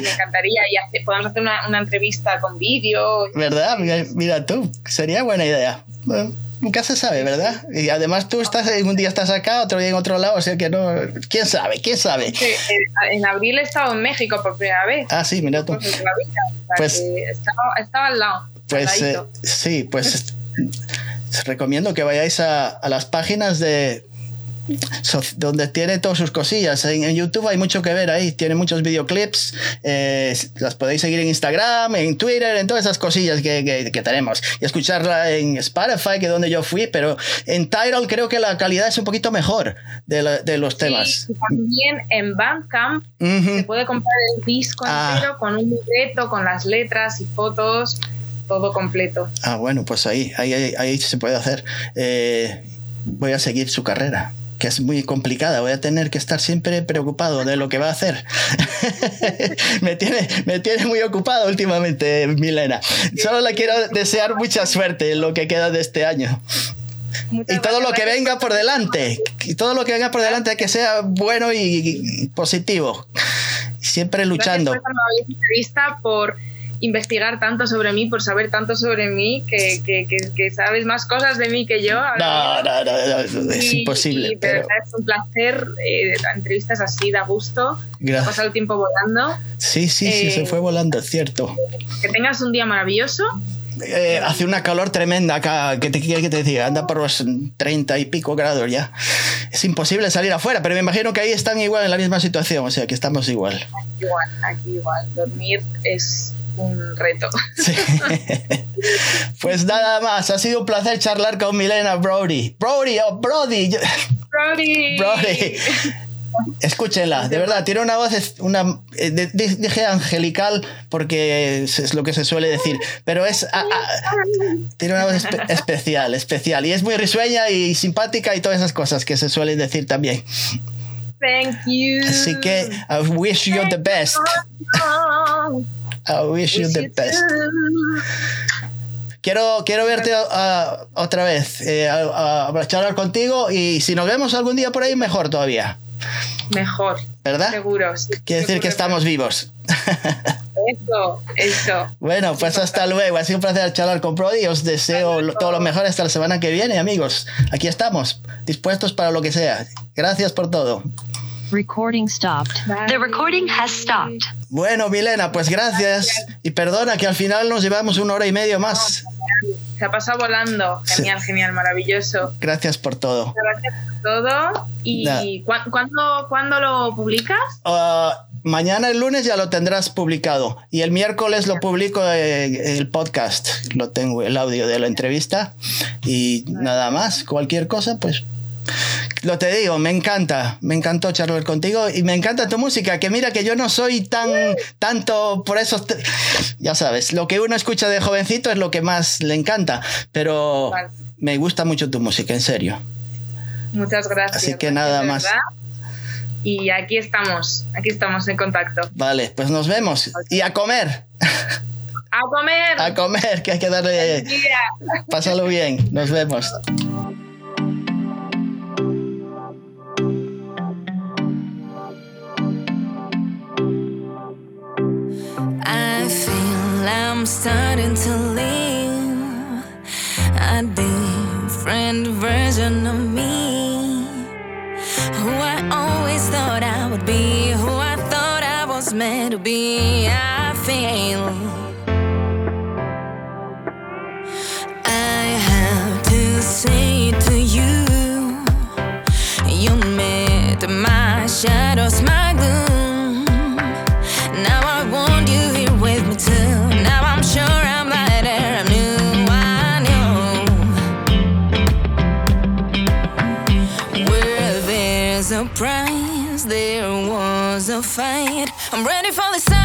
Me encantaría. Y hace- podemos hacer una, una entrevista con vídeo. ¿Verdad? Mira, mira tú, sería buena idea. Bueno, nunca se sabe, ¿verdad? Y además tú estás, un día estás acá, otro día en otro lado, o sea que no... ¿Quién sabe? ¿Quién sabe? Sí, en, en abril he estado en México por primera vez. Ah, sí, mira tú. Vida. O sea, Pues- estaba, estaba al lado. Pues eh, sí, pues os recomiendo que vayáis a, a las páginas de so- donde tiene todas sus cosillas. En, en YouTube hay mucho que ver ahí, tiene muchos videoclips, eh, las podéis seguir en Instagram, en Twitter, en todas esas cosillas que, que- que tenemos. Y escucharla en Spotify, que es donde yo fui, pero en Tidal creo que la calidad es un poquito mejor de, la- de los temas. Sí, y también en Bandcamp Ujú. se puede comprar el disco Ah. entero con un libreto, con las letras y fotos, todo completo. Ah, bueno, pues ahí, ahí, ahí, ahí se puede hacer. Eh, voy a seguir su carrera, que es muy complicada. Voy a tener que estar siempre preocupado de lo que va a hacer. me, tiene, me tiene muy ocupado últimamente, Milena. Solo le quiero desear mucha suerte en lo que queda de este año. Muchas Y todo lo que venga por delante. Y todo lo que venga por delante que sea bueno y positivo. Siempre luchando. Gracias por maravillosa entrevista, por investigar tanto sobre mí, por saber tanto sobre mí, que, que, que, que sabes más cosas de mí que yo. No, no, no, no, es Y- imposible. Y, pero verdad es un placer, eh, entrevistas así da gusto, gracias. pasar el tiempo volando. Sí, sí, sí, Eh, se fue volando, es cierto. Que tengas un día maravilloso. Eh, hace una calor tremenda acá, ¿qué te que te diga? Anda por los 30 y pico grados ya. Es imposible salir afuera, pero me imagino que ahí están igual en la misma situación, o sea que estamos igual. Aquí igual, aquí igual. Dormir es un reto. Sí. pues nada más, ha sido un placer charlar con Milena Brody. Brody, oh Brody. Brody. Brody. Escúchenla, de verdad, tiene una voz, una, eh, dije angelical porque es, lo que se suele decir, pero es, tiene una voz espe- especial, especial, y es muy risueña y simpática y todas esas cosas que se suelen decir también. Thank you. Así que, I wish you the best. I wish you the best. Quiero, quiero verte ah, otra vez, eh, a, a- a charlar contigo y si nos vemos algún día por ahí, mejor todavía, Mejor, ¿verdad? seguro. sí, Quiere decir que estamos vivos. Eso, eso. Bueno, pues hasta luego. Ha sido un placer charlar con Brody. Os deseo lo- todo lo mejor hasta la semana que viene, amigos. Aquí estamos, dispuestos para lo que sea. Gracias por todo. Recording stopped. The recording has stopped. Bueno, Milena, pues gracias. Y perdona que al final nos llevamos una hora y media más. Se ha pasado volando. Genial, sí. genial, maravilloso. Gracias por todo. Gracias por todo. ¿Y nah. ¿cu cuándo, cuándo, lo publicas? Uh, mañana el lunes ya lo tendrás publicado. Y el miércoles lo publico en el podcast. Lo tengo, el audio de la entrevista. Y nada más. Cualquier cosa, pues lo te digo, me encanta, me encantó charlar contigo y me encanta tu música, que mira que yo no soy tan tanto por eso, ya sabes, lo que uno escucha de jovencito es lo que más le encanta, pero me gusta mucho tu música, en serio. Muchas gracias. Así que nada más. Y aquí estamos, aquí estamos en contacto. Vale, pues nos vemos y a comer. A comer. A comer, que hay que darle... Pásalo bien, nos vemos. I'm starting to live a different version of me. Who I always thought I would be, who I thought I was meant to be. I feel I have to say to you, you made my shadows. My fight. I'm ready for the sun.